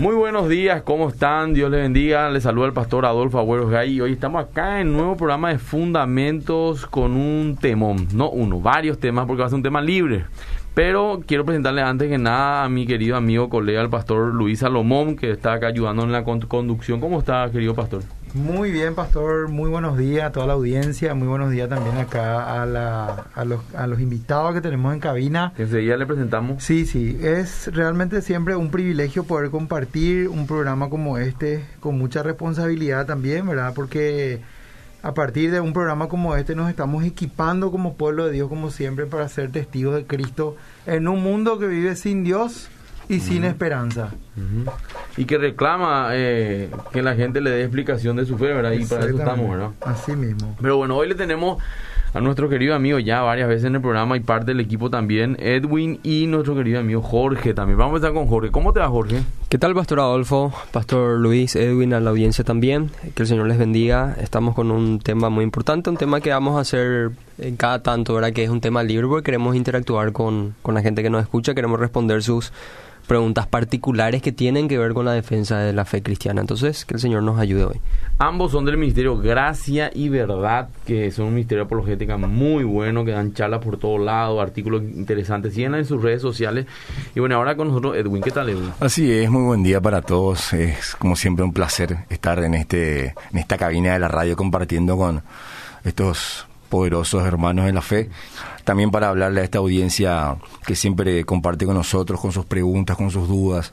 Muy buenos días, ¿cómo están? Dios les bendiga. Les saluda el pastor Adolfo Agüero Gay. Hoy estamos acá en un nuevo programa de Fundamentos con un temón. No uno, varios temas porque va a ser un tema libre. Pero quiero presentarle antes que nada a mi querido amigo, colega, el pastor Luis Salomón, que está acá ayudando en la conducción. ¿Cómo está, querido pastor? Muy bien, pastor. Muy buenos días a toda la audiencia. Muy buenos días también acá a, la, a, los, a los invitados que tenemos en cabina. Enseguida le presentamos. Sí, sí. Es realmente siempre un privilegio poder compartir un programa como este con mucha responsabilidad también, ¿verdad? Porque a partir de un programa como este nos estamos equipando como pueblo de Dios, como siempre, para ser testigos de Cristo en un mundo que vive sin Dios y sin esperanza. Y que reclama eh, que la gente le dé explicación de su fe, ¿verdad? Y para eso estamos, ¿verdad? Así mismo. Pero bueno, hoy le tenemos a nuestro querido amigo ya varias veces en el programa y parte del equipo también, Edwin y nuestro querido amigo Jorge también. Vamos a empezar con Jorge. ¿Cómo te va, Jorge? ¿Qué tal, Pastor Adolfo? Pastor Luis, Edwin, a la audiencia también. Que el Señor les bendiga. Estamos con un tema muy importante, un tema que vamos a hacer en cada tanto, ¿verdad? Que es un tema libre porque queremos interactuar con, con la gente que nos escucha, queremos responder sus preguntas particulares que tienen que ver con la defensa de la fe cristiana. Entonces, que el Señor nos ayude hoy. Ambos son del Ministerio Gracia y Verdad, que son un ministerio apologética muy bueno, que dan charlas por todos lados, artículos interesantes, siguen en sus redes sociales. Y bueno, ahora con nosotros Edwin, ¿qué tal Edwin? Así es, muy buen día para todos. Es como siempre un placer estar en, este, en esta cabina de la radio compartiendo con estos poderosos hermanos en la fe. También para hablarle a esta audiencia que siempre comparte con nosotros, con sus preguntas, con sus dudas,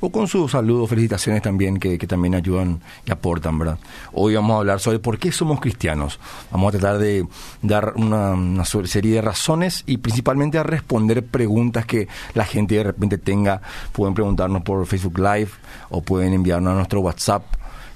o con sus saludos, felicitaciones también, que, también ayudan y aportan, ¿verdad? Hoy vamos a hablar sobre por qué somos cristianos. Vamos a tratar de dar una, una serie de razones y principalmente a responder preguntas que la gente de repente tenga. Pueden preguntarnos por Facebook Live o pueden enviarnos a nuestro WhatsApp.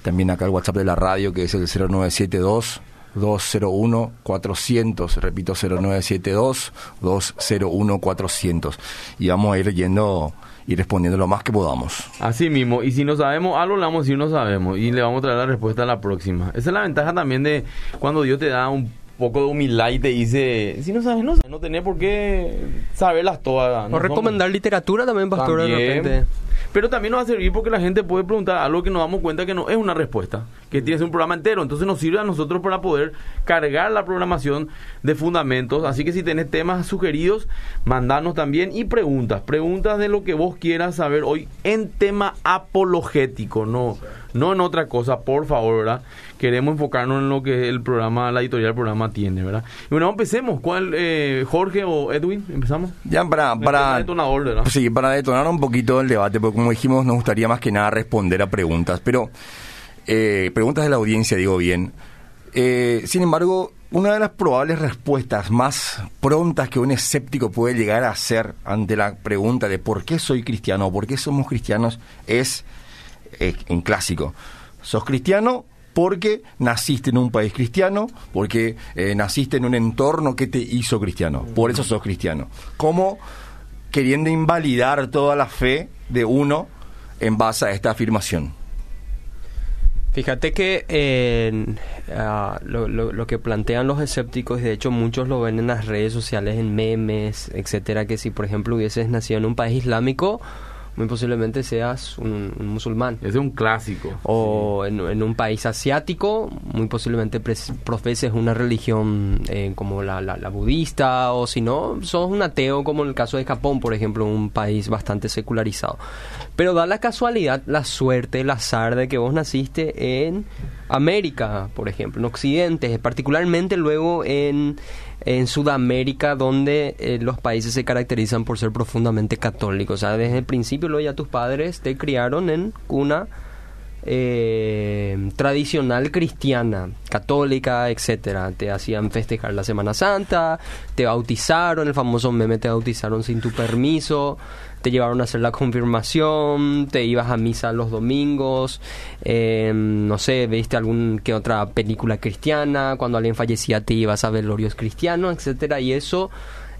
También acá el WhatsApp de la radio, que es el 0972 201-400, repito 0972-201-400. Y vamos a ir yendo y respondiendo lo más que podamos. Así mismo, y si no sabemos algo, le vamos a decir no sabemos y le vamos a traer la respuesta a la próxima. Esa es la ventaja también de cuando Dios te da un poco de humildad y te dice, si no sabes, no sabes, no tenés por qué saberlas todas. O recomendar literatura también, pastor, de repente. Pero también nos va a servir porque la gente puede preguntar algo que nos damos cuenta que no es una respuesta, que tienes un programa entero. Entonces nos sirve a nosotros para poder cargar la programación de fundamentos. Así que si tenés temas sugeridos, mandanos también y preguntas. Preguntas de lo que vos quieras saber hoy en tema apologético, no, no en otra cosa, por favor, ¿verdad? Queremos enfocarnos en lo que el programa, la editorial del programa tiene, ¿verdad? Y bueno, empecemos. ¿Cuál, eh, Jorge o Edwin? ¿Empezamos? Ya, para... para detonador, ¿verdad? Sí, para detonar un poquito el debate, porque como dijimos, nos gustaría más que nada responder a preguntas, pero eh, preguntas de la audiencia, digo bien. Eh, sin embargo, una de las probables respuestas más prontas que un escéptico puede llegar a hacer ante la pregunta de por qué soy cristiano o por qué somos cristianos es eh, en clásico. ¿Sos cristiano? Porque naciste en un país cristiano, porque naciste en un entorno que te hizo cristiano. Por eso sos cristiano. ¿Cómo queriendo invalidar toda la fe de uno en base a esta afirmación. Fíjate que ah, lo, que plantean los escépticos, y de hecho muchos lo ven en las redes sociales, en memes, etcétera, que si por ejemplo hubieses nacido en un país islámico, muy posiblemente seas un, musulmán. Es un clásico. O en, un país asiático, muy posiblemente profeses una religión eh, como la, la, budista, o si no, sos un ateo como en el caso de Japón, por ejemplo, un país bastante secularizado. Pero da la casualidad, la suerte, el azar de que vos naciste en América, por ejemplo, en Occidente, particularmente luego en en Sudamérica donde eh, los países se caracterizan por ser profundamente católicos. O sea, desde el principio luego ya tus padres te criaron en cuna eh, tradicional cristiana, católica, etcétera. Te hacían festejar la Semana Santa, te bautizaron, el famoso meme te bautizaron sin tu permiso te llevaron a hacer la confirmación, te ibas a misa los domingos, em, no sé, viste algún que otra película cristiana, cuando alguien fallecía te ibas a ver velorios cristianos, etcétera, y eso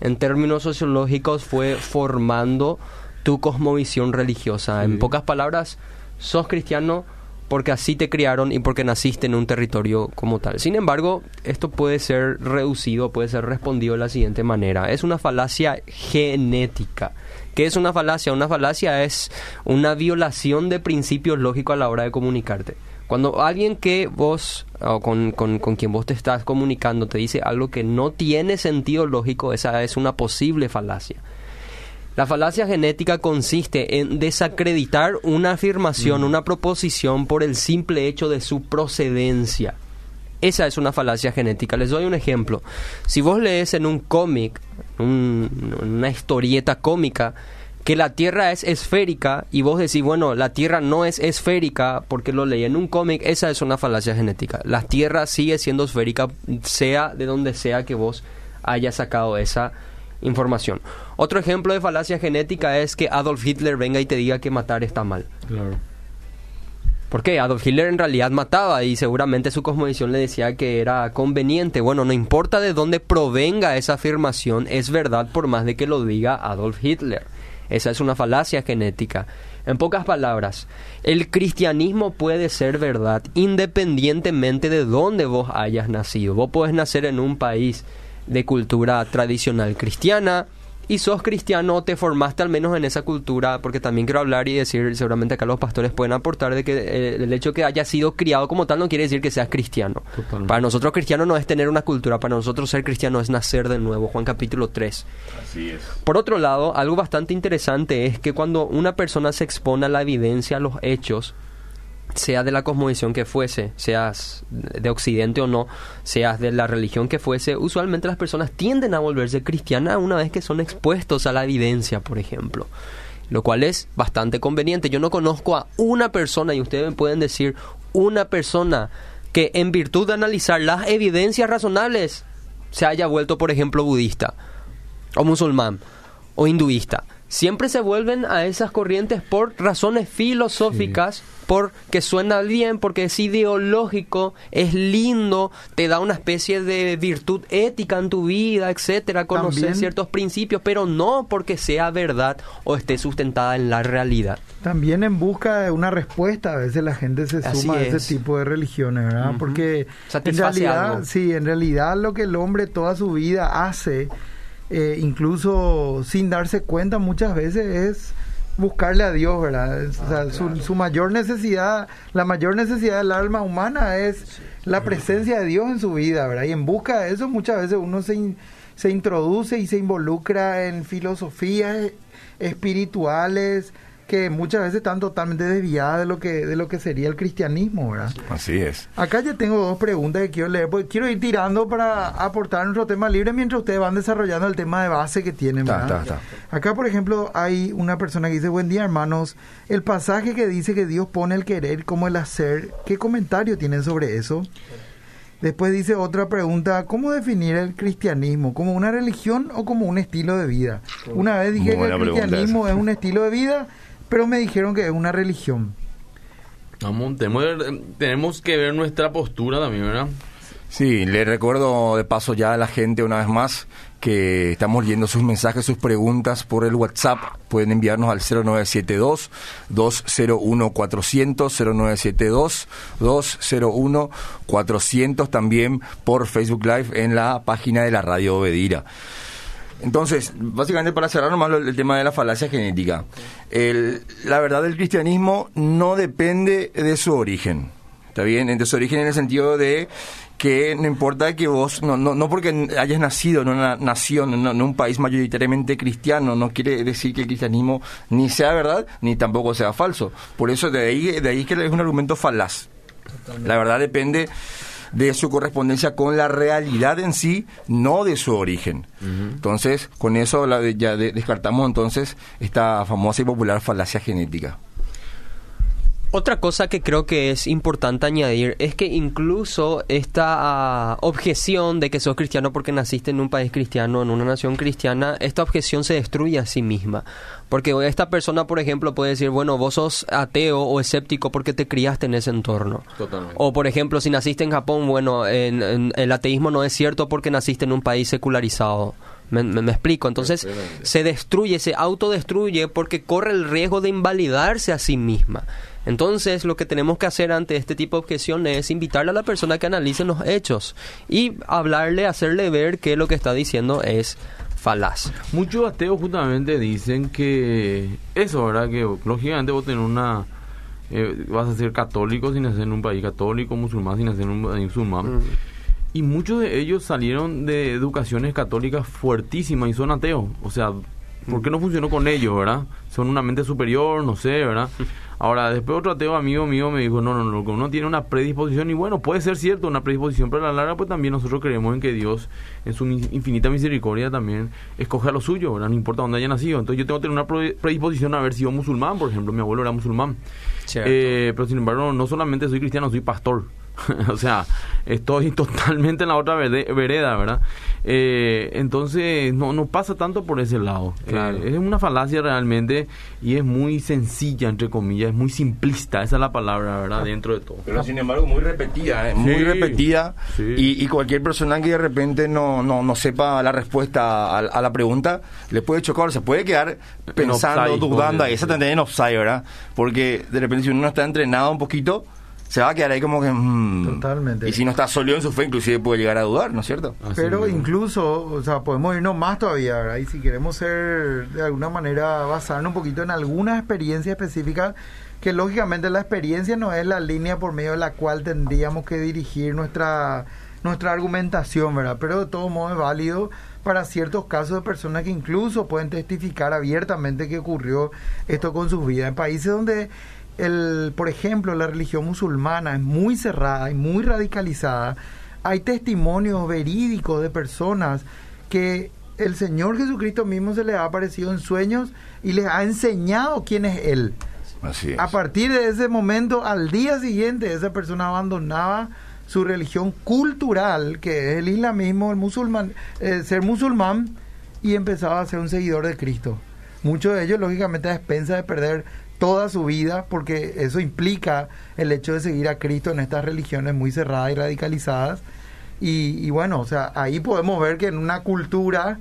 en términos sociológicos fue formando tu cosmovisión religiosa. En pocas palabras, sos cristiano porque así te criaron y porque naciste en un territorio como tal. Sin embargo, esto puede ser reducido, puede ser respondido de la siguiente manera. Es una falacia genética. ¿Qué es una falacia? Una falacia es una violación de principios lógicos a la hora de comunicarte. Cuando alguien que vos, o con, con, con, quien vos te estás comunicando, te dice algo que no tiene sentido lógico, esa es una posible falacia. La falacia genética consiste en desacreditar una afirmación, una proposición por el simple hecho de su procedencia. Esa es una falacia genética. Les doy un ejemplo. Si vos lees en un cómic, una historieta cómica, que la Tierra es esférica y vos decís, bueno, la Tierra no es esférica porque lo leí en un cómic, esa es una falacia genética. La Tierra sigue siendo esférica, sea de donde sea que vos hayas sacado esa información. Otro ejemplo de falacia genética es que Adolf Hitler venga y te diga que matar está mal. Claro. Porque Adolf Hitler en realidad mataba y seguramente su cosmovisión le decía que era conveniente. Bueno, no importa de dónde provenga esa afirmación, es verdad por más de que lo diga Adolf Hitler. Esa es una falacia genética. En pocas palabras, el cristianismo puede ser verdad independientemente de dónde vos hayas nacido. Vos podés nacer en un país de cultura tradicional cristiana y sos cristiano, te formaste al menos en esa cultura, porque también quiero hablar y decir, seguramente acá los pastores pueden aportar de que eh, el hecho que haya sido criado como tal no quiere decir que seas cristiano. Para nosotros cristiano no es tener una cultura, para nosotros ser cristiano es nacer de nuevo, Juan capítulo 3. Así es. Por otro lado, algo bastante interesante es que cuando una persona se expone a la evidencia, a los hechos, sea de la cosmovisión que fuese, seas de Occidente o no, seas de la religión que fuese, usualmente las personas tienden a volverse cristianas una vez que son expuestos a la evidencia, por ejemplo. Lo cual es bastante conveniente. Yo no conozco a una persona, y ustedes me pueden decir, una persona que en virtud de analizar las evidencias razonables se haya vuelto, por ejemplo, budista, o musulmán, o hinduista. Siempre se vuelven a esas corrientes por razones filosóficas porque suena bien, porque es ideológico, es lindo, te da una especie de virtud ética en tu vida, etcétera, conocer ciertos principios, pero no porque sea verdad o esté sustentada en la realidad. También en busca de una respuesta, a veces la gente se suma a ese tipo de religiones, ¿verdad? Porque en realidad, sí, en realidad lo que el hombre toda su vida hace, eh, incluso sin darse cuenta muchas veces es buscarle a Dios, ¿verdad? O sea, su, su, mayor necesidad, la mayor necesidad del alma humana es la presencia de Dios en su vida, ¿verdad? Y en busca de eso muchas veces uno se, se introduce y se involucra en filosofías espirituales, que muchas veces están totalmente desviadas de lo que de lo que sería el cristianismo, ¿verdad? Así es. Acá ya tengo dos preguntas que quiero leer, porque quiero ir tirando para aportar nuestro tema libre mientras ustedes van desarrollando el tema de base que tienen, ¿verdad? Acá, por ejemplo, hay una persona que dice, buen día, hermanos, el pasaje que dice que Dios pone el querer como el hacer, ¿qué comentario tienen sobre eso? Después dice otra pregunta, ¿cómo definir el cristianismo? ¿Como una religión o como un estilo de vida? Una vez dije que el cristianismo es un estilo de vida pero me dijeron que es una religión. Vamos, tenemos, que ver nuestra postura también, ¿verdad? Sí, le recuerdo de paso ya a la gente una vez más que estamos leyendo sus mensajes, sus preguntas por el WhatsApp. Pueden enviarnos al 0972 201 400 0972 201 400 también por Facebook Live en la página de la Radio Obedira. Entonces, básicamente para cerrar nomás el tema de la falacia genética. la verdad del cristianismo no depende de su origen. ¿Está bien? De su origen en el sentido de que no importa que vos, no, no, no porque hayas nacido en una nación, en, un país mayoritariamente cristiano, no quiere decir que el cristianismo ni sea verdad ni tampoco sea falso. Por eso de ahí, de ahí que es un argumento falaz. La verdad depende de su correspondencia con la realidad en sí, no de su origen. Entonces, con eso ya descartamos entonces esta famosa y popular falacia genética. Otra cosa que creo que es importante añadir es que incluso esta ah, objeción de que sos cristiano porque naciste en un país cristiano, en una nación cristiana, esta objeción se destruye a sí misma. Porque esta persona, por ejemplo, puede decir, bueno, vos sos ateo o escéptico porque te criaste en ese entorno. Totalmente. O, por ejemplo, si naciste en Japón, bueno, el ateísmo no es cierto porque naciste en un país secularizado. Me, me, explico. Entonces se destruye, se autodestruye porque corre el riesgo de invalidarse a sí misma. Entonces, lo que tenemos que hacer ante este tipo de objeción es invitarle a la persona que analice los hechos y hablarle, hacerle ver que lo que está diciendo es falaz. Muchos ateos justamente dicen que eso, ¿verdad? Que lógicamente vos tenés una... eh, vas a ser católico sin nacer en un país católico, musulmán sin nacer en un país musulmán. Mm. Y muchos de ellos salieron de educaciones católicas fuertísimas y son ateos. O sea, ¿por qué no funcionó con ellos, verdad? Son una mente superior, no sé, ¿verdad? Ahora, después otro ateo amigo mío me dijo, no, no, no, uno tiene una predisposición y bueno, puede ser cierto, una predisposición, pero a la larga pues también nosotros creemos en que Dios, en su infinita misericordia también, escoge a lo suyo, ¿verdad? No importa dónde haya nacido. Entonces yo tengo que tener una pre- predisposición a haber sido musulmán, por ejemplo, mi abuelo era musulmán. Eh, pero sin embargo, no solamente soy cristiano, soy pastor. o sea, estoy totalmente en la otra vereda, ¿verdad? Eh, entonces, no, no pasa tanto por ese lado. Claro. Eh, es una falacia realmente y es muy sencilla, entre comillas, es muy simplista, esa es la palabra, ¿verdad? Dentro de todo. Pero sin embargo, muy repetida, ¿eh? muy Sí, repetida. sí. Y, y cualquier persona que de repente no, no, no sepa la respuesta a, a la pregunta, le puede chocar, se puede quedar pensando, dudando ahí. se también en offside, ¿verdad? Porque de repente si uno no está entrenado un poquito, se va a quedar ahí como que... mm. Totalmente. Y si no está sólido en su fe, inclusive puede llegar a dudar, ¿no es cierto? Así Pero incluso, o sea, podemos irnos más todavía, ¿verdad? Y si queremos ser, de alguna manera, basarnos un poquito en alguna experiencia específica, que lógicamente la experiencia no es la línea por medio de la cual tendríamos que dirigir nuestra, nuestra argumentación, ¿verdad? Pero de todo modo es válido para ciertos casos de personas que incluso pueden testificar abiertamente que ocurrió esto con sus vidas. En países donde el, por ejemplo, la religión musulmana es muy cerrada y muy radicalizada, hay testimonios verídicos de personas que el Señor Jesucristo mismo se les ha aparecido en sueños y les ha enseñado quién es Él. Así es. A partir de ese momento, al día siguiente, esa persona abandonaba su religión cultural, que es el islamismo, el musulmán, eh, ser musulmán, y empezaba a ser un seguidor de Cristo. Muchos de ellos, lógicamente, a expensas de perder toda su vida, porque eso implica el hecho de seguir a Cristo en estas religiones muy cerradas y radicalizadas. Y, y bueno, o sea, ahí podemos ver que en una cultura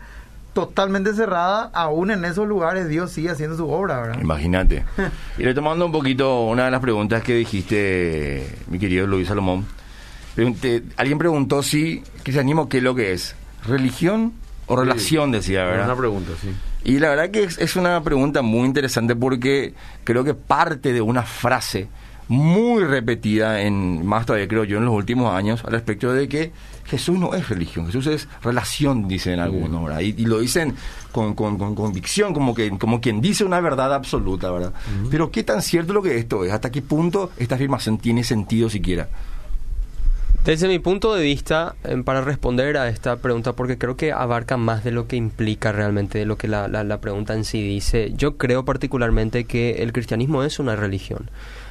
totalmente cerrada, aún en esos lugares Dios sigue haciendo su obra, ¿verdad? Imagínate. Y retomando un poquito una de las preguntas que dijiste, mi querido Luis Salomón. pregunté- alguien preguntó si cristianismo qué es lo que es. ¿Religión o Sí. relación? Decía, Es ¿verdad? una pregunta, sí. Y la verdad que es, es una pregunta muy interesante porque creo que parte de una frase muy repetida en más todavía creo yo en los últimos años al respecto de que Jesús no es religión, Jesús es relación, dicen algunos, ¿verdad? Y, y lo dicen con, con- con convicción, como que como quien dice una verdad absoluta, ¿verdad? Pero qué tan cierto lo que esto es, hasta qué punto esta afirmación tiene sentido siquiera. Desde mi punto de vista, eh, para responder a esta pregunta, porque creo que abarca más de lo que implica realmente, de lo que la, la- la pregunta en sí dice, yo creo particularmente que el cristianismo es una religión.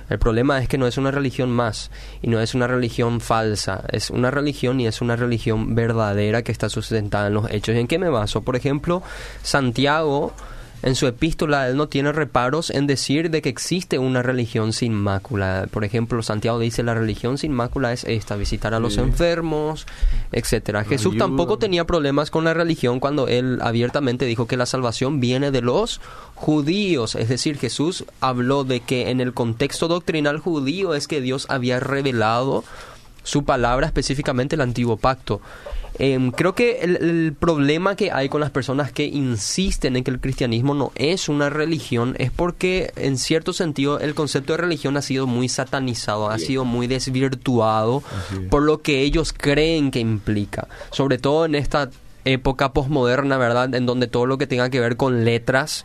El problema es que no es una religión más y no es una religión falsa, es una religión y es una religión verdadera que está sustentada en los hechos. ¿Y en qué me baso? Por ejemplo, Santiago en su epístola él no tiene reparos en decir de que existe una religión sin mácula. Por ejemplo, Santiago dice la religión sin mácula es esta, visitar a los Sí. enfermos, etcétera. Jesús tampoco tenía problemas con la religión cuando él abiertamente dijo que la salvación viene de los judíos, es decir, Jesús habló de que en el contexto doctrinal judío es que Dios había revelado su palabra, específicamente el antiguo pacto. Em, creo que el, el problema que hay con las personas que insisten en que el cristianismo no es una religión es porque en cierto sentido el concepto de religión ha sido muy satanizado, ha sido muy desvirtuado por lo que ellos creen que implica, sobre todo en esta época posmoderna, ¿verdad? En donde todo lo que tenga que ver con letras,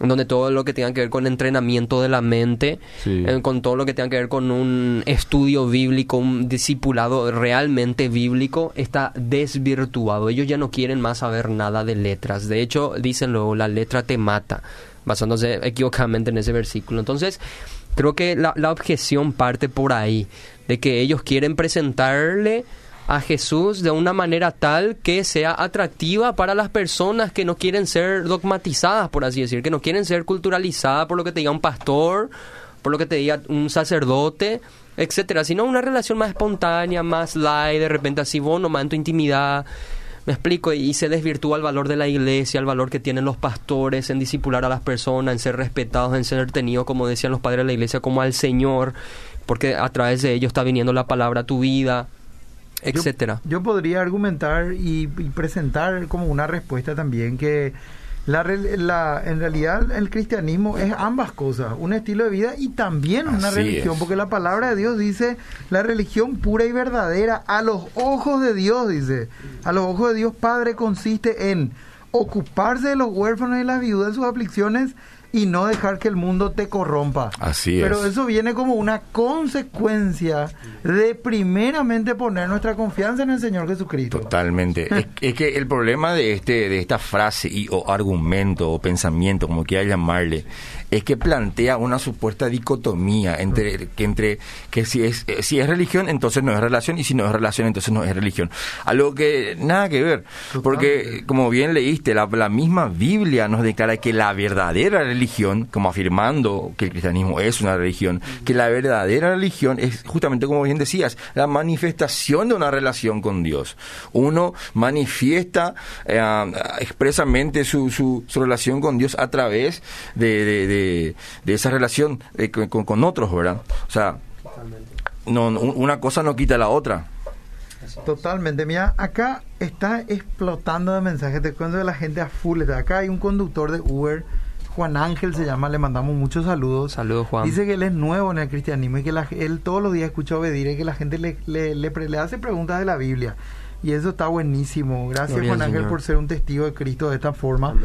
donde todo lo que tenga que ver con entrenamiento de la mente, Sí. eh, con todo lo que tenga que ver con un estudio bíblico, un discipulado realmente bíblico, está desvirtuado. Ellos ya no quieren más saber nada de letras. De hecho, dicen luego, la letra te mata, basándose equivocadamente en ese versículo. Entonces, creo que la, la objeción parte por ahí, de que ellos quieren presentarle a Jesús de una manera tal que sea atractiva para las personas que no quieren ser dogmatizadas, por así decir, que no quieren ser culturalizadas por lo que te diga un pastor, por lo que te diga un sacerdote, etcétera, sino una relación más espontánea, más light, de repente así vos nomás intimidad. Me explico, y se desvirtúa el valor de la iglesia, el valor que tienen los pastores en disipular a las personas, en ser respetados, en ser tenidos, como decían los padres de la iglesia, como al Señor, porque a través de ellos está viniendo la palabra a tu vida. Etcétera. Yo, yo podría argumentar y, y presentar como una respuesta también que la, re- la- en realidad el cristianismo es ambas cosas, un estilo de vida y también una religión, es. porque la palabra de Dios dice la religión pura y verdadera a los ojos de Dios, dice, a los ojos de Dios Padre consiste en ocuparse de los huérfanos y las viudas en sus aflicciones y no dejar que el mundo te corrompa. Así Pero es. eso viene como una consecuencia de primeramente poner nuestra confianza en el Señor Jesucristo. Totalmente. es, es que el problema de este de esta frase y o argumento o pensamiento, como quiera llamarle, es que plantea una supuesta dicotomía entre que entre que si es eh, si es religión entonces no es relación y si no es relación entonces no es religión. Algo que nada que ver, porque como bien leíste, la, la misma Biblia nos declara que la verdadera religión, como afirmando que el cristianismo es una religión, que la verdadera religión es justamente como bien decías, la manifestación de una relación con Dios. Uno manifiesta eh, expresamente su, su, su relación con Dios a través de, de, de- de esa relación eh, con, otros, ¿verdad? O sea, no, no, una cosa no quita la otra. Totalmente. Mira, acá está explotando de mensajes. Te cuento de la gente a full. Acá hay un conductor de Uber, Juan Ángel se llama, le mandamos muchos saludos. Saludos, Juan. Dice que él es nuevo en el cristianismo y que la- él todos los días escucha obedir y que la gente le, le, le pre- le hace preguntas de la Biblia. Y eso está buenísimo. Gracias, Gloria Juan Ángel, Señor. por ser un testigo de Cristo de esta forma.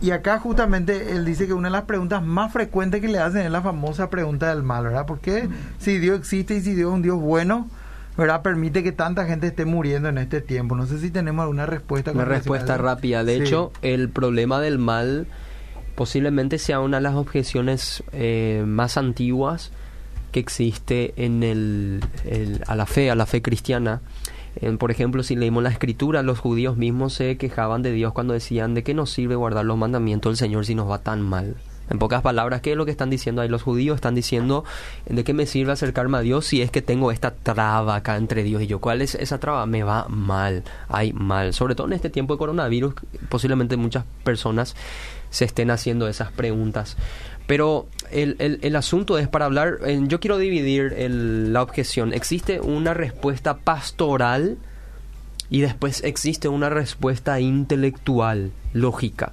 Y acá justamente él dice que una de las preguntas más frecuentes que le hacen es la famosa pregunta del mal, ¿verdad? Porque si Dios existe y si Dios es un Dios bueno, ¿verdad? Permite que tanta gente esté muriendo en este tiempo. No sé si tenemos alguna respuesta. Una respuesta rápida. De Sí. hecho, el problema del mal posiblemente sea una de las objeciones eh, más antiguas que existe en el, el- a la fe, a la fe cristiana. Por ejemplo, si leímos la escritura, los judíos mismos se quejaban de Dios cuando decían de qué nos sirve guardar los mandamientos del Señor si nos va tan mal. En pocas palabras, ¿qué es lo que están diciendo ahí los judíos? Están diciendo, ¿de qué me sirve acercarme a Dios si es que tengo esta traba acá entre Dios y yo? ¿Cuál es esa traba? Me va mal, hay mal. Sobre todo en este tiempo de coronavirus, posiblemente muchas personas se estén haciendo esas preguntas. Pero el, el- el asunto es para hablar, yo quiero dividir el- la objeción. Existe una respuesta pastoral y después existe una respuesta intelectual, lógica.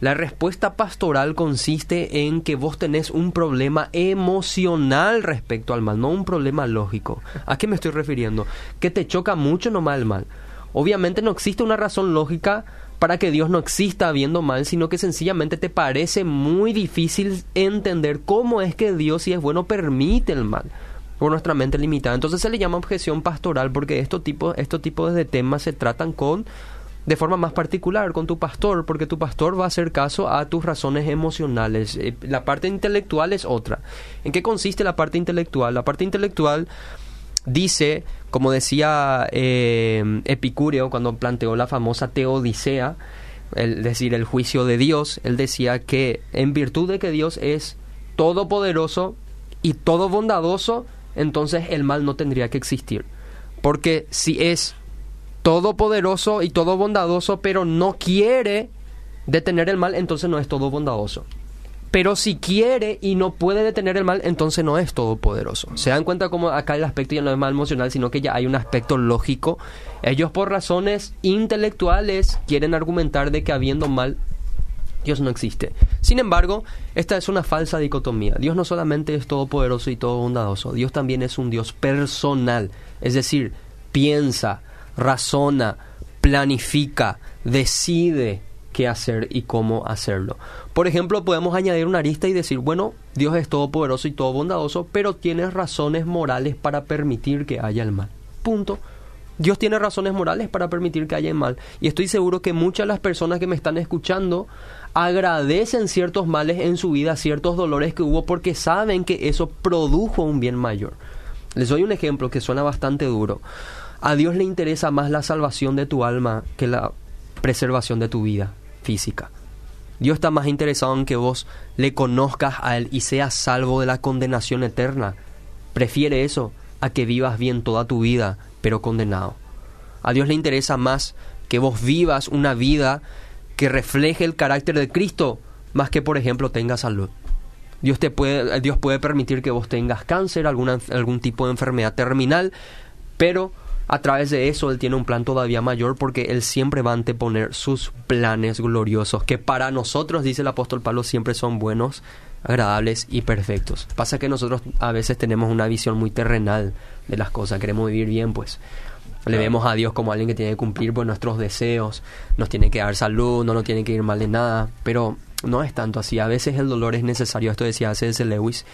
La respuesta pastoral consiste en que vos tenés un problema emocional respecto al mal, no un problema lógico. ¿A qué me estoy refiriendo? Que te choca mucho nomás el mal. Obviamente no existe una razón lógica para que Dios no exista habiendo mal, sino que sencillamente te parece muy difícil entender cómo es que Dios, si es bueno, permite el mal por nuestra mente limitada. Entonces se le llama objeción pastoral porque estos tipos, estos tipos de temas se tratan con de forma más particular con tu pastor, porque tu pastor va a hacer caso a tus razones emocionales. Eh, La parte intelectual es otra. ¿En qué consiste la parte intelectual? La parte intelectual dice, como decía eh, Epicúreo cuando planteó la famosa teodicea, es decir, el juicio de Dios, él decía que en virtud de que Dios es todopoderoso y todo bondadoso, entonces el mal no tendría que existir. Porque si es todopoderoso y todo bondadoso, pero no quiere detener el mal, entonces no es todo bondadoso. Pero si quiere y no puede detener el mal, entonces no es todopoderoso. Se dan cuenta como acá el aspecto ya no es más emocional, sino que ya hay un aspecto lógico. Ellos por razones intelectuales quieren argumentar de que habiendo mal, Dios no existe. Sin embargo, esta es una falsa dicotomía. Dios no solamente es todopoderoso y todo bondadoso, Dios también es un Dios personal. Es decir, piensa, razona, planifica, decide qué hacer y cómo hacerlo. Por ejemplo, podemos añadir una arista y decir, bueno, Dios es todopoderoso y todo bondadoso, pero tiene razones morales para permitir que haya el mal. Punto. Dios tiene razones morales para permitir que haya el mal. Y estoy seguro que muchas de las personas que me están escuchando agradecen ciertos males en su vida, ciertos dolores que hubo, porque saben que eso produjo un bien mayor. Les doy un ejemplo que suena bastante duro. A Dios le interesa más la salvación de tu alma que la preservación de tu vida física. Dios está más interesado en que vos le conozcas a Él y seas salvo de la condenación eterna. Prefiere eso a que vivas bien toda tu vida, pero condenado. A Dios le interesa más que vos vivas una vida que refleje el carácter de Cristo, más que por ejemplo tengas salud. Dios te puede, Dios puede permitir que vos tengas cáncer, alguna, algún tipo de enfermedad terminal, pero a través de eso Él tiene un plan todavía mayor porque Él siempre va a anteponer sus planes gloriosos, que para nosotros, dice el apóstol Pablo, siempre son buenos, agradables y perfectos. Pasa que nosotros a veces tenemos una visión muy terrenal de las cosas, queremos vivir bien, pues. Le vemos a Dios como alguien que tiene que cumplir pues, nuestros deseos, nos tiene que dar salud, no nos tiene que ir mal de nada, pero no es tanto así. A veces el dolor es necesario, esto decía C.S. Lewis,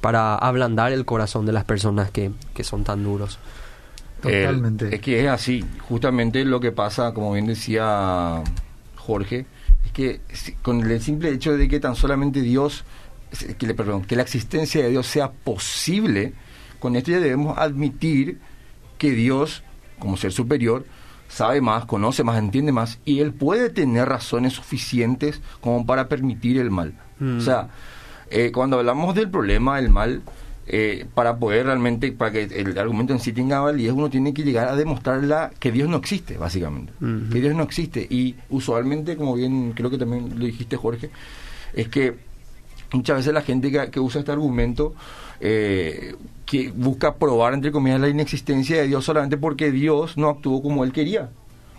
para ablandar el corazón de las personas que, que son tan duros. Totalmente. es que es así, justamente lo que pasa, como bien decía Jorge, es que con el simple hecho de que tan solamente Dios, que, le, perdón, que la existencia de Dios sea posible, con esto ya debemos admitir que Dios como ser superior, sabe más, conoce más, entiende más, y él puede tener razones suficientes como para permitir el mal. O sea, eh, cuando hablamos del problema del mal, eh, para poder realmente, para que el argumento en sí tenga validez, uno tiene que llegar a demostrarla que Dios no existe, básicamente. Que Dios no existe. Y usualmente, como bien creo que también lo dijiste, Jorge, es que muchas veces la gente que, usa este argumento eh, que busca probar, entre comillas, la inexistencia de Dios solamente porque Dios no actuó como él quería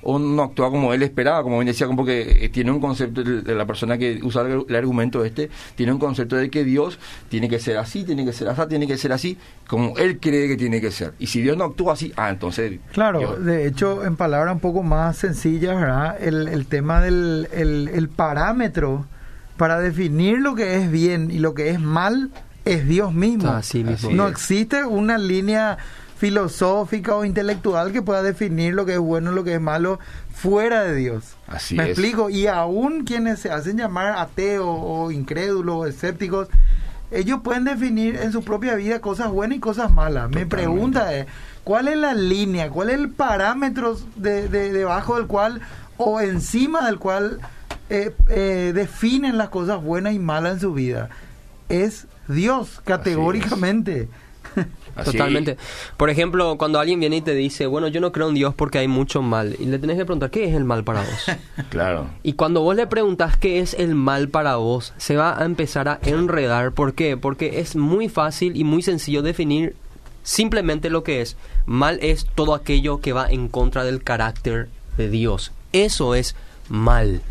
o no actúa como él esperaba, como bien decía, porque eh, tiene un concepto de la persona que usa el, argumento este, tiene un concepto de que Dios tiene que ser así, tiene que ser así, tiene que ser así, como él cree que tiene que ser. Y si Dios no actúa así, ah, entonces... Claro, de hecho, en palabras un poco más sencillas, ¿verdad? El, el tema del el parámetro para definir lo que es bien y lo que es mal es Dios mismo. no existe una línea filosófica o intelectual que pueda definir lo que es bueno y lo que es malo fuera de Dios. Así Me explico. Y aún quienes se hacen llamar ateos o incrédulos o escépticos, ellos pueden definir en su propia vida cosas buenas y cosas malas. Mi pregunta es, ¿cuál es la línea, cuál es el parámetro de, debajo del cual o encima del cual eh, eh, definen las cosas buenas y malas en su vida? Es Dios, categóricamente. Totalmente. Por ejemplo, cuando alguien viene y te dice, bueno, yo no creo en Dios porque hay mucho mal, y le tenés que preguntar, ¿qué es el mal para vos? claro. Y cuando vos le preguntas qué es el mal para vos, se va a empezar a enredar. ¿Por qué? Porque es muy fácil y muy sencillo definir simplemente lo que es. Mal es todo aquello que va en contra del carácter de Dios. Eso es mal.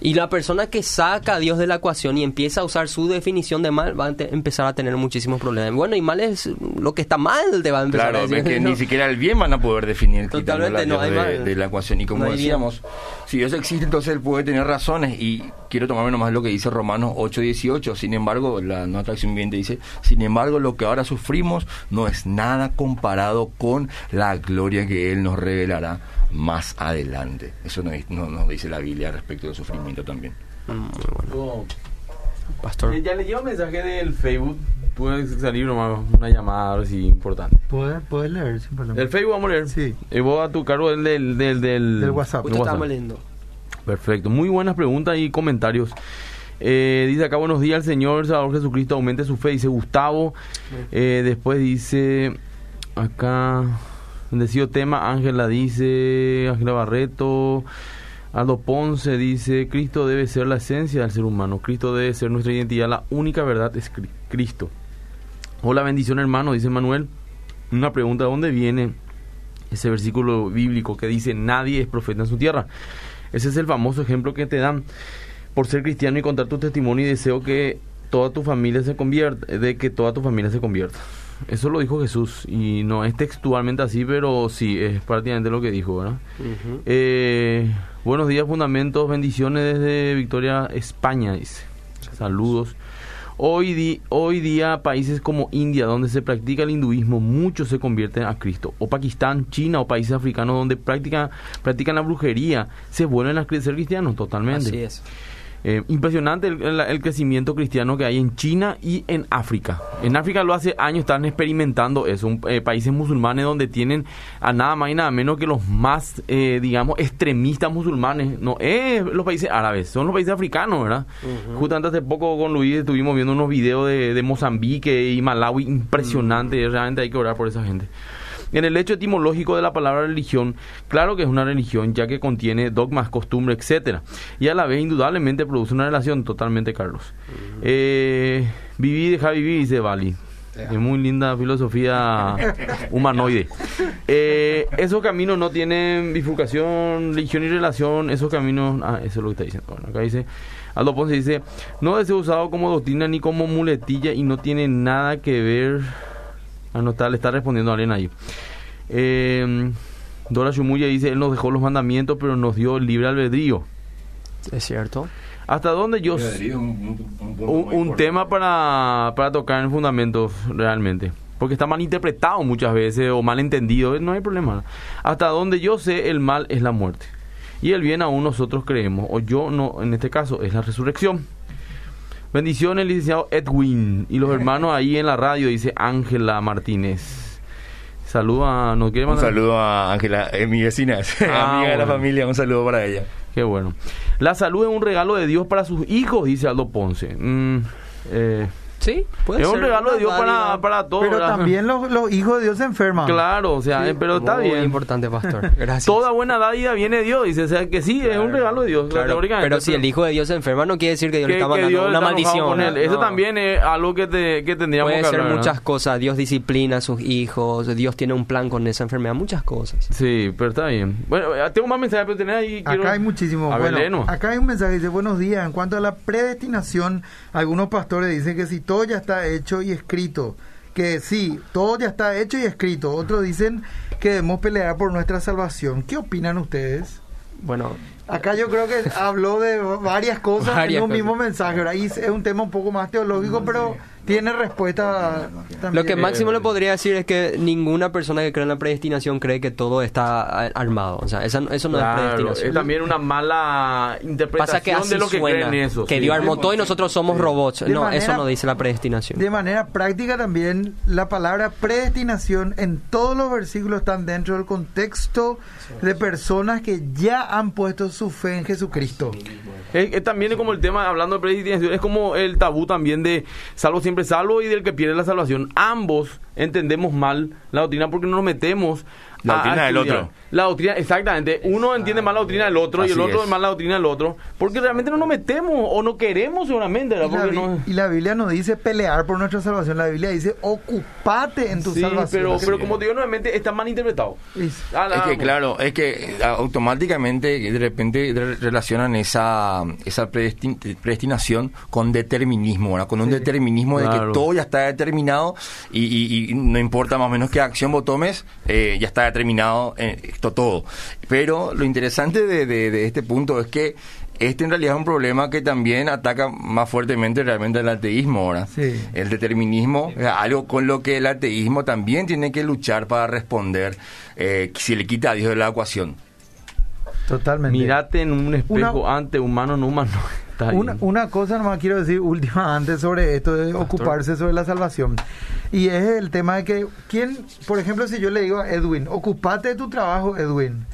Y la persona que saca a Dios de la ecuación y empieza a usar su definición de mal va a empezar a tener muchísimos problemas. Bueno, y mal es lo que está mal, te va a empezar a decir. que ni siquiera el bien van a poder definir Totalmente, no hay de, de, la ecuación. Y como decíamos, si Dios existe, entonces él puede tener razones. Y quiero tomarme nomás lo que dice Romanos 8:18. Sin embargo, la nueva traducción viviente dice: Sin embargo, lo que ahora sufrimos no es nada comparado con la gloria que Él nos revelará más adelante. Eso nos, no, dice la Biblia respecto del sufrimiento también. Mm, oh. Pastor. Eh, ya le llevo un mensaje del Facebook. Puede salir nomás una llamada así importante. Puedes, puedes leer sin problema. El Facebook vamos a leer. Sí. Y vos a tu cargo del, del, del, del, WhatsApp. Usted está leyendo. Perfecto. Muy buenas preguntas y comentarios. Eh, dice acá, buenos días, el Señor Salvador Jesucristo aumente su fe. Dice Gustavo. Eh, después dice acá. Bendecido tema, Ángela dice, Ángela Barreto, Aldo Ponce dice, Cristo debe ser la esencia del ser humano, Cristo debe ser nuestra identidad, la única verdad es Cristo. Hola, bendición hermano, dice Manuel. Una pregunta, ¿de dónde viene ese versículo bíblico que dice, nadie es profeta en su tierra? Ese es el famoso ejemplo que te dan por ser cristiano y contar tu testimonio y deseo que toda tu familia se convierta, de que toda tu familia se convierta. Eso lo dijo Jesús y no es textualmente así, pero sí, es prácticamente lo que dijo, ¿verdad? Eh, buenos días, fundamentos, bendiciones desde Victoria, España, dice. Saludos. Hoy, hoy día países como India, donde se practica el hinduismo, muchos se convierten a Cristo. O Pakistán, China o países africanos donde practican, practican la brujería, se vuelven a ser cristianos totalmente. Así es. Eh, impresionante el, crecimiento cristiano que hay en China y en África. En África lo hace años están experimentando eso, eh, países musulmanes donde tienen a nada más y nada menos que los más, eh, digamos, extremistas musulmanes. No es los países árabes, son los países africanos, ¿verdad? Justamente hace poco con Luis estuvimos viendo unos videos de, de Mozambique y Malawi impresionantes, realmente hay que orar por esa gente. En el hecho etimológico de la palabra religión, claro que es una religión ya que contiene dogmas, costumbres, etcétera, y a la vez indudablemente produce una relación totalmente, Carlos. Eh, vivir, deja vivir, dice Bali. Es muy linda filosofía humanoide. Eh, esos caminos no tienen bifurcación, religión y relación. Esos caminos. Ah, eso es lo que está diciendo. Bueno, acá dice. Aldo Ponce dice: No debe ser usado como doctrina ni como muletilla y no tiene nada que ver. Ah, no está, le está respondiendo a alguien ahí. Eh, Dora Shumuya dice: Él nos dejó los mandamientos, pero nos dio libre albedrío. Es cierto. ¿Hasta dónde yo.? Un, un tema para, para tocar en fundamentos realmente. Porque está mal interpretado muchas veces o mal entendido, no hay problema. Hasta donde yo sé, el mal es la muerte. Y el bien aún nosotros creemos, o yo no, en este caso, es la resurrección. Bendiciones, licenciado Edwin. Y los hermanos ahí en la radio, dice Ángela Martínez. Saludo a. ¿no quiere Un mandar? saludo a Ángela, eh, mi vecina, Ah, amiga de la familia, un saludo para ella. Qué bueno. La salud es un regalo de Dios para sus hijos, dice Aldo Ponce. Mm, eh, Sí, puede es un regalo de Dios para, para todos. Pero ¿verdad? también los, los hijos de Dios se enferman. Claro, o sea, eh, pero está Muy bien. importante, pastor. Gracias. Toda buena dádiva viene de Dios, dice. O sea, que sí, es un regalo de Dios. Claro, pero si el hijo de Dios se enferma, no quiere decir que Dios que- le está mandando una está maldición. con él. Eso también es algo que, te, que tendríamos Puede que ser muchas ¿verdad? cosas. Dios disciplina a sus hijos. Dios tiene un plan con esa enfermedad. Muchas cosas. Sí, pero está bien. Bueno, eh, tengo más mensajes, pero tenés ahí. quiero- Acá hay muchísimos. Bueno, acá hay un mensaje que dice, buenos días, en cuanto a la predestinación, algunos pastores dicen que si todo ya está hecho y escrito, que sí, todo ya está hecho y escrito. Otros dicen que debemos pelear por nuestra salvación. ¿Qué opinan ustedes? Bueno, Acá yo creo que habló de varias cosas Varias en un cosas. mismo mensaje, ¿verdad? Y es un tema un poco más teológico, pero tiene respuesta también. lo que máximo le podría decir es que ninguna persona que cree en la predestinación cree que todo está armado. O sea, esa- eso no es predestinación. es también una mala interpretación Pasa que así de lo que suena, creen eso. que sí. Dios armó todo y nosotros somos robots. De no, manera- eso no dice la predestinación. De manera práctica también, la palabra predestinación en todos los versículos están dentro del contexto de personas que ya han puesto su fe en Jesucristo. Es, es también como el tema, hablando de predestinación, es como el tabú también de salvo siempre salvo y del que pierde la salvación. Ambos entendemos mal la doctrina porque no nos metemos. La doctrina a del otro. La doctrina, exactamente. Uno entiende mal la doctrina del otro y el Así otro es. mal la doctrina del otro. Porque realmente no nos metemos o no queremos seguramente. ¿verdad? Y la, no- y la Biblia no dice pelear por nuestra salvación, la Biblia dice ocupate en tu Sí, salvación. pero, pero Sí. como te digo nuevamente, está mal interpretado. Es- Ah, Es que vamos. claro, es que eh, automáticamente de repente re- relacionan esa esa predestin- predestinación con determinismo, ¿verdad? con un Sí. determinismo de Claro. que todo ya está determinado y, y- y no importa más o menos qué acción vos tomes, eh, ya está determinado eh, esto todo. Pero lo interesante de, de- de este punto es que este en realidad es un problema que también ataca más fuertemente realmente al ateísmo. Sí. El determinismo, es algo con lo que el ateísmo también tiene que luchar para responder eh, si le quita a Dios de la ecuación. Totalmente. Mirate en un espejo Una- ante humano, no humano. Está Una, bien. una cosa nomás quiero decir última antes sobre esto de ocuparse sobre la salvación. Y es el tema de que, ¿quién, por ejemplo, si yo le digo a Edwin, ocupate de tu trabajo, Edwin.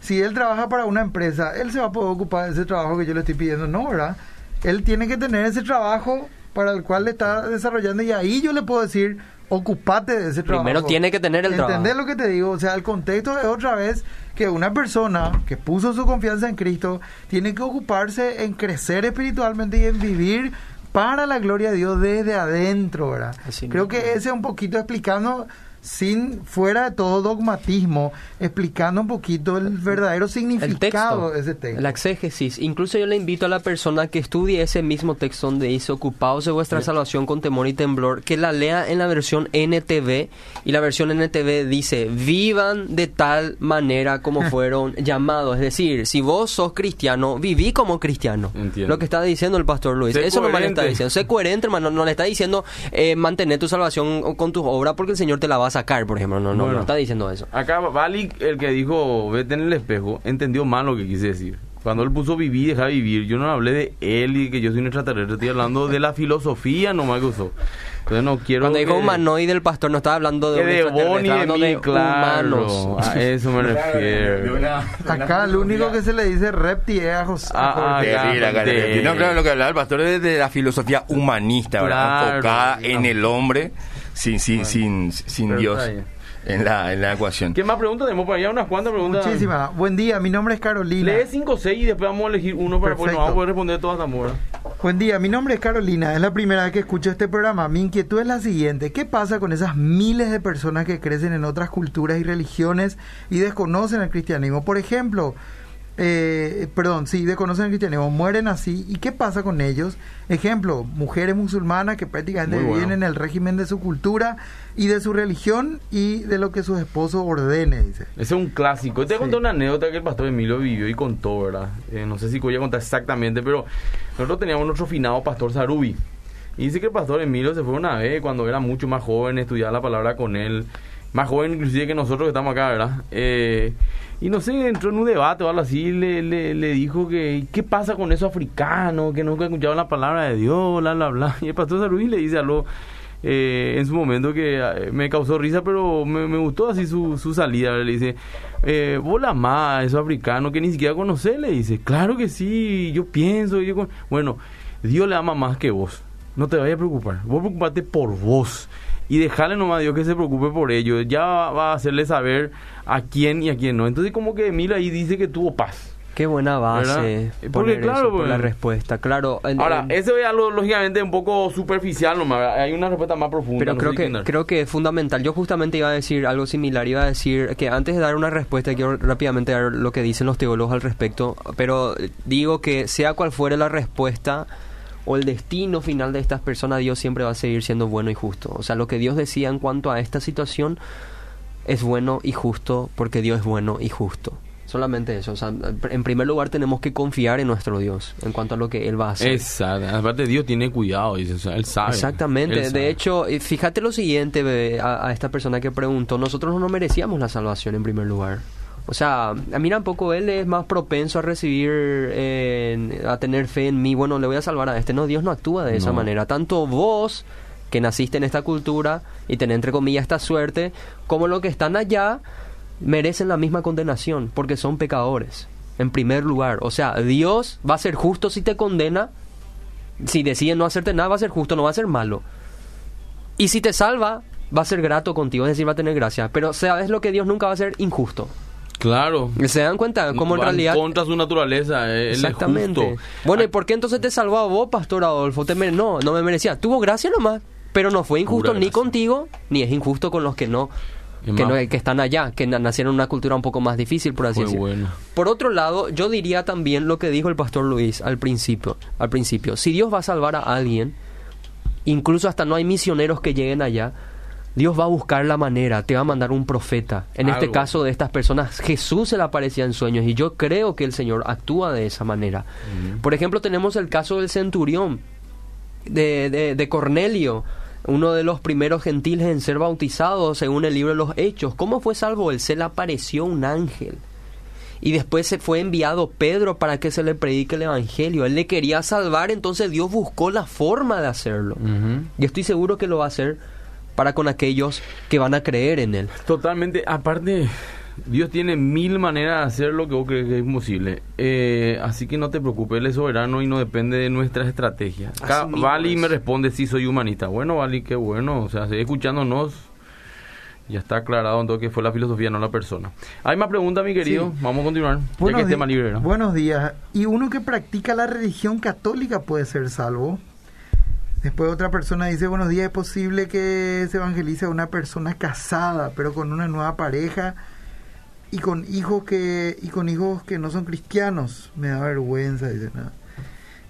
Si él trabaja para una empresa, él se va a poder ocupar de ese trabajo que yo le estoy pidiendo, ¿no, verdad? Él tiene que tener ese trabajo para el cual le está desarrollando y ahí yo le puedo decir, ocupate de ese trabajo. Primero tiene que tener el ¿Entendés trabajo. lo que te digo? O sea, el contexto es otra vez que una persona que puso su confianza en Cristo tiene que ocuparse en crecer espiritualmente y en vivir para la gloria de Dios desde adentro, ¿verdad? Así Creo mismo. que ese es un poquito explicando sin fuera de todo dogmatismo, explicando un poquito el verdadero El significado texto, de ese texto. la exégesis. Incluso yo le invito a la persona que estudie ese mismo texto donde dice ocupaos de vuestra salvación con temor y temblor, que la lea en la versión NTV y la versión NTV dice vivan de tal manera como fueron llamados. Es decir, si vos sos cristiano, viví como cristiano. Entiendo. Lo que está diciendo el pastor Luis. Sé Eso nomás le está diciendo. Sé coherente, hermano. No le está diciendo eh, mantener tu salvación con tus obras porque el Señor te la va a sacar, por ejemplo. No, no, Bueno. no está diciendo eso. Acá Bali, el que dijo vete en el espejo, entendió mal lo que quise decir. Cuando él puso vivir, deja vivir, yo no hablé de él y que yo soy un extraterrestre, estoy hablando de la filosofía nomás que usó. Entonces no quiero Cuando dijo humanoide, el pastor no estaba hablando de, de Bonnie de hablando mí, de claro. humanos. A eso me refiero. Acá lo único que se le dice repti es a José. Ah, ah, acá, de- No, claro, lo que hablaba el pastor es de la filosofía humanista, ¿verdad? Claro. Enfocada en el hombre, sin, sin, sin, sin Dios. En la, en la ecuación. ¿Qué más preguntas tenemos por allá? Unas cuantas preguntas. Muchísimas. Buen día, mi nombre es Carolina. Lee 5 o 6 y después vamos a elegir uno para pues no vamos a poder responder todas las moras. Buen día, mi nombre es Carolina, es la primera vez que escucho este programa. Mi inquietud es la siguiente, ¿qué pasa con esas miles de personas que crecen en otras culturas y religiones y desconocen el cristianismo? Por ejemplo, eh, perdón, sí, desconocen el cristianismo, mueren así, ¿y qué pasa con ellos? Ejemplo, mujeres musulmanas que prácticamente bueno. viven en el régimen de su cultura y de su religión y de lo que sus esposos ordene, dice. Ese es un clásico. Te voy a Sí. contar una anécdota que el pastor Emilio vivió y contó, ¿verdad? Eh, no sé si voy a contar exactamente, pero nosotros teníamos nuestro finado pastor Sarubi. Y dice que el pastor Emilio se fue una vez cuando era mucho más joven, estudiaba la palabra con él. Más joven inclusive que nosotros que estamos acá, ¿verdad? Eh, y no sé, entró en un debate o algo así, le, le, le dijo que ¿qué pasa con esos africanos que nunca escuchaban la palabra de Dios, bla, bla, bla? Y el pastor Sarubi le dice algo eh, en su momento que eh, me causó risa, pero me, me gustó así su, su salida. Le dice, eh, vos la amás a esos africanos que ni siquiera conocés, le dice, claro que sí, yo pienso, yo con-". bueno, Dios le ama más que vos, no te vayas a preocupar, vos preocupate por vos y dejarle nomás a Dios que se preocupe por ellos, ya va, a hacerle saber a quién y a quién no. Entonces como que Emil ahí dice que tuvo paz. Qué buena base. Porque, claro, eso por pues- la respuesta. Claro. Ahora, eso es algo lógicamente un poco superficial nomás, hay una respuesta más profunda. Pero no creo que, creo que es fundamental. Yo justamente iba a decir algo similar. Iba a decir que antes de dar una respuesta, quiero rápidamente dar lo que dicen los teólogos al respecto. Pero digo que sea cual fuere la respuesta o el destino final de estas personas, Dios siempre va a seguir siendo bueno y justo. O sea, lo que Dios decía en cuanto a esta situación es bueno y justo porque Dios es bueno y justo. Solamente eso. O sea, en primer lugar tenemos que confiar en nuestro Dios en cuanto a lo que Él va a hacer. Exacto. Aparte, Dios tiene cuidado, dice, o sea, Él sabe. Exactamente. Él sabe. De hecho, eh, fíjate lo siguiente bebé, a, a esta persona que preguntó. Nosotros no merecíamos la salvación en primer lugar. O sea, a mí tampoco él es más propenso a recibir, eh, a tener fe en mí. Bueno, le voy a salvar a este. No, Dios no actúa de esa manera. Tanto vos, que naciste en esta cultura y tenés entre comillas esta suerte, como los que están allá, merecen la misma condenación porque son pecadores. En primer lugar. O sea, Dios va a ser justo si te condena. Si decide no hacerte nada, va a ser justo, no va a ser malo. Y si te salva, va a ser grato contigo, es decir, va a tener gracia. Pero sabes lo que Dios nunca va a ser injusto. Claro. ¿Se dan cuenta? Como en realidad... contra su naturaleza. eh, Él Exactamente. Es justo. Bueno, ¿y por qué entonces te salvó a vos, Pastor Adolfo? Te mere- No, no me merecía. Tuvo gracia nomás. Pero no fue injusto ni contigo, ni es injusto con los que no... Que, no, que están allá, que na- nacieron en una cultura un poco más difícil, por así decirlo. bueno. Por otro lado, yo diría también lo que dijo el pastor Luis al principio. Al principio, si Dios va a salvar a alguien, incluso hasta no hay misioneros que lleguen allá, Dios va a buscar la manera, te va a mandar un profeta. En este caso de estas personas, Jesús se le aparecía en sueños y yo creo que el Señor actúa de esa manera. Por ejemplo, tenemos el caso del centurión, de, de, de Cornelio, uno de los primeros gentiles en ser bautizados según el libro de los Hechos. ¿Cómo fue salvo él? Se le apareció un ángel. Y después se fue enviado Pedro para que se le predique el Evangelio. Él le quería salvar, entonces Dios buscó la forma de hacerlo. Y estoy seguro que lo va a hacer para con aquellos que van a creer en él. Totalmente. Aparte, Dios tiene mil maneras de hacer lo que vos crees que es imposible. Eh, así que no te preocupes, Él es soberano y no depende de nuestras estrategias. Acá Vali es. me responde, sí, soy humanista. Bueno, Vali, qué bueno. O sea, sigue escuchándonos. Ya está aclarado entonces que fue la filosofía, no la persona. Hay más preguntas, mi querido. Sí. Vamos a continuar. Ya que Buenos, es di- tema libre, ¿no? buenos días. ¿Y uno que practica la religión católica puede ser salvo? Después otra persona dice, buenos días, es posible que se evangelice a una persona casada, pero con una nueva pareja y con hijos que y con hijos que no son cristianos. Me da vergüenza, dice. ¿no?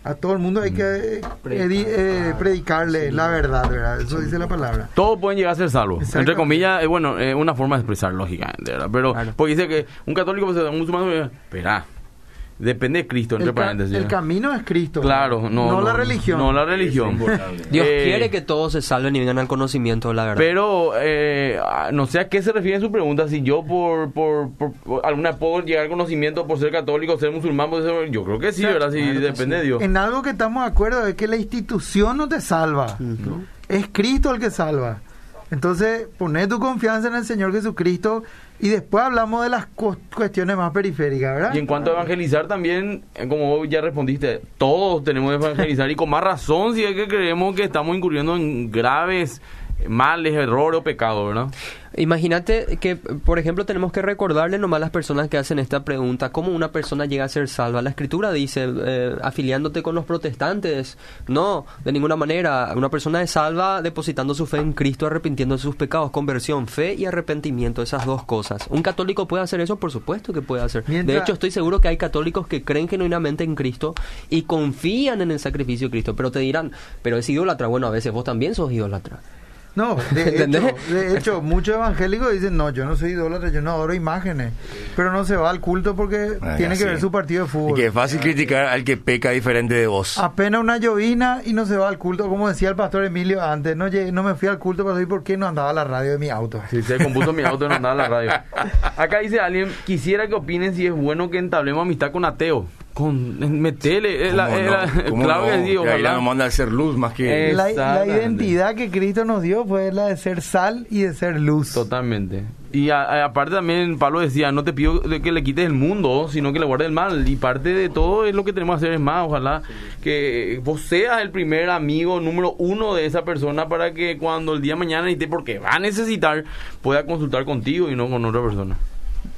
A todo el mundo hay que eh, edi- eh, predicarle la verdad, ¿verdad? Eso dice la palabra. Todos pueden llegar a ser salvos. Entre comillas, eh, bueno, es una forma de expresar, lógicamente, ¿verdad? Pero, Claro. porque dice que un católico, pues, un musulmán, eh, espera, depende de Cristo, entre El, ca- paréntesis. el camino es Cristo. Claro, no, la religión. No la religión. Dios Eh, quiere que todos se salven y vengan al conocimiento de la verdad. Pero eh, no sé a qué se refiere en su pregunta. Si yo por, por, por, por alguna puedo llegar al conocimiento por ser católico, ser musulmán, por ser- yo creo que sí, Claro, ¿verdad? Claro que depende sí. de Dios. En algo que estamos de acuerdo es que la institución no te salva. Es Cristo el que salva. Entonces, poné tu confianza en el Señor Jesucristo y después hablamos de las cu- cuestiones más periféricas, ¿verdad? Y en cuanto a evangelizar también, eh, como ya respondiste, todos tenemos que evangelizar y con más razón si es que creemos que estamos incurriendo en graves males, errores o pecados, ¿verdad? Imagínate que, por ejemplo, tenemos que recordarle nomás a las personas que hacen esta pregunta, ¿cómo una persona llega a ser salva? La escritura dice, eh, afiliándote con los protestantes. No, de ninguna manera. Una persona es salva depositando su fe en Cristo, arrepintiendo de sus pecados, conversión, fe y arrepentimiento, esas dos cosas. ¿Un católico puede hacer eso? Por supuesto que puede hacer. De hecho, estoy seguro que hay católicos que creen genuinamente en Cristo y confían en el sacrificio de Cristo, pero te dirán, pero es idólatra. Bueno, a veces vos también sos idólatra. No, de hecho, de hecho, muchos evangélicos dicen, no, yo no soy idólatra, yo no adoro imágenes, pero no se va al culto porque ah, tiene que ver su partido de fútbol. Y que es fácil criticar al que peca diferente de vos. Apenas una llovina y no se va al culto, como decía el pastor Emilio antes, no, no me fui al culto para por qué no andaba la radio de mi auto. Sí, se compuso mi auto y no andaba la radio. Acá dice alguien, quisiera que opinen si es bueno que entablemos amistad con ateo con metele la, claro que sí, ojalá. nos manda a hacer luz más que la, la, identidad que Cristo nos dio fue la de ser sal y de ser luz. Totalmente. Y aparte también Pablo decía no te pido que le quites el mundo sino que le guardes el mal y parte de todo es lo que tenemos que hacer es más ojalá que vos seas el primer amigo número uno de esa persona para que cuando el día de mañana necesite porque va a necesitar pueda consultar contigo y no con otra persona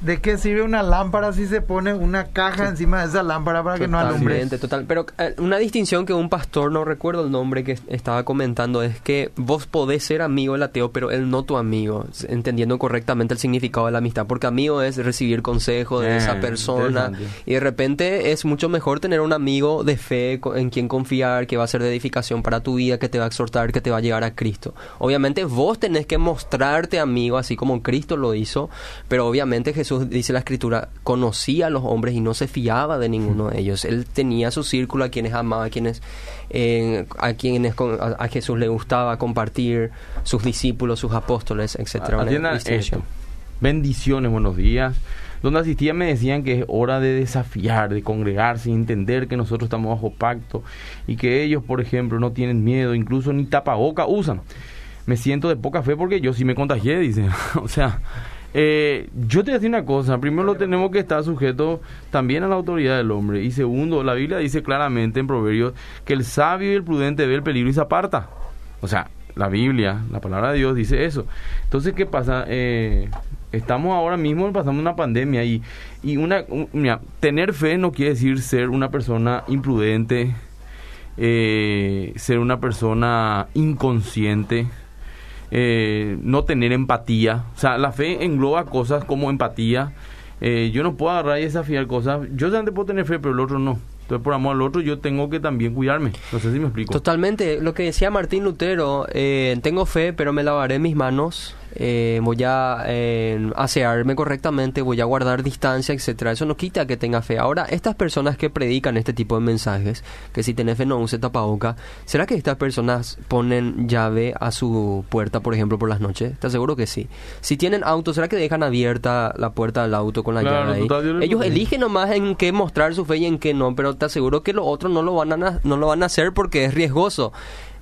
¿De qué sirve una lámpara si se pone una caja encima de esa lámpara para que no alumbre? Total, pero eh, una distinción que un pastor, no recuerdo el nombre que estaba comentando, es que vos podés ser amigo del ateo, pero él no tu amigo, entendiendo correctamente el significado de la amistad, porque amigo es recibir consejo de esa eh, persona y de repente es mucho mejor tener un amigo de fe en quien confiar, que va a ser de edificación para tu vida, que te va a exhortar, que te va a llegar a Cristo. Obviamente vos tenés que mostrarte amigo, así como Cristo lo hizo, pero obviamente Jesús dice la escritura, conocía a los hombres y no se fiaba de ninguno de ellos. Él tenía su círculo a quienes amaba, a quienes, eh, a, quienes a, Jesús le gustaba compartir, sus discípulos, sus apóstoles, etcétera. Bendiciones, buenos días. Donde asistía me decían que es hora de desafiar, de congregarse y entender que nosotros estamos bajo pacto y que ellos, por ejemplo, no tienen miedo, incluso ni tapaboca usan. Me siento de poca fe porque yo sí me contagié, dice. o sea, eh, yo te voy a decir una cosa, primero lo tenemos que estar sujeto también a la autoridad del hombre y segundo, la Biblia dice claramente en Proverbios que el sabio y el prudente ve el peligro y se aparta. O sea, la Biblia, la palabra de Dios dice eso. Entonces, ¿qué pasa? Eh, estamos ahora mismo pasando una pandemia y, y una, mira, tener fe no quiere decir ser una persona imprudente, eh, ser una persona inconsciente eh, no tener empatía. O sea, la fe engloba cosas como empatía. Eh, yo no puedo agarrar y desafiar cosas. Yo solamente puedo tener fe, pero el otro no. Entonces, por amor al otro, yo tengo que también cuidarme. No sé si me explico. Totalmente. Lo que decía Martín Lutero, eh, tengo fe, pero me lavaré mis manos eh, voy a eh, asearme correctamente, voy a guardar distancia, etcétera. Eso no quita que tenga fe. Ahora, estas personas que predican este tipo de mensajes, que si tenés fe no use tapaboca, ¿será que estas personas ponen llave a su puerta, por ejemplo, por las noches? ¿Estás seguro que sí? Si tienen auto, ¿será que dejan abierta la puerta del auto con la llave ahí? Ellos eligen nomás en qué mostrar su fe y en qué no, pero te aseguro que los otros no lo van a, no lo van a hacer porque es riesgoso.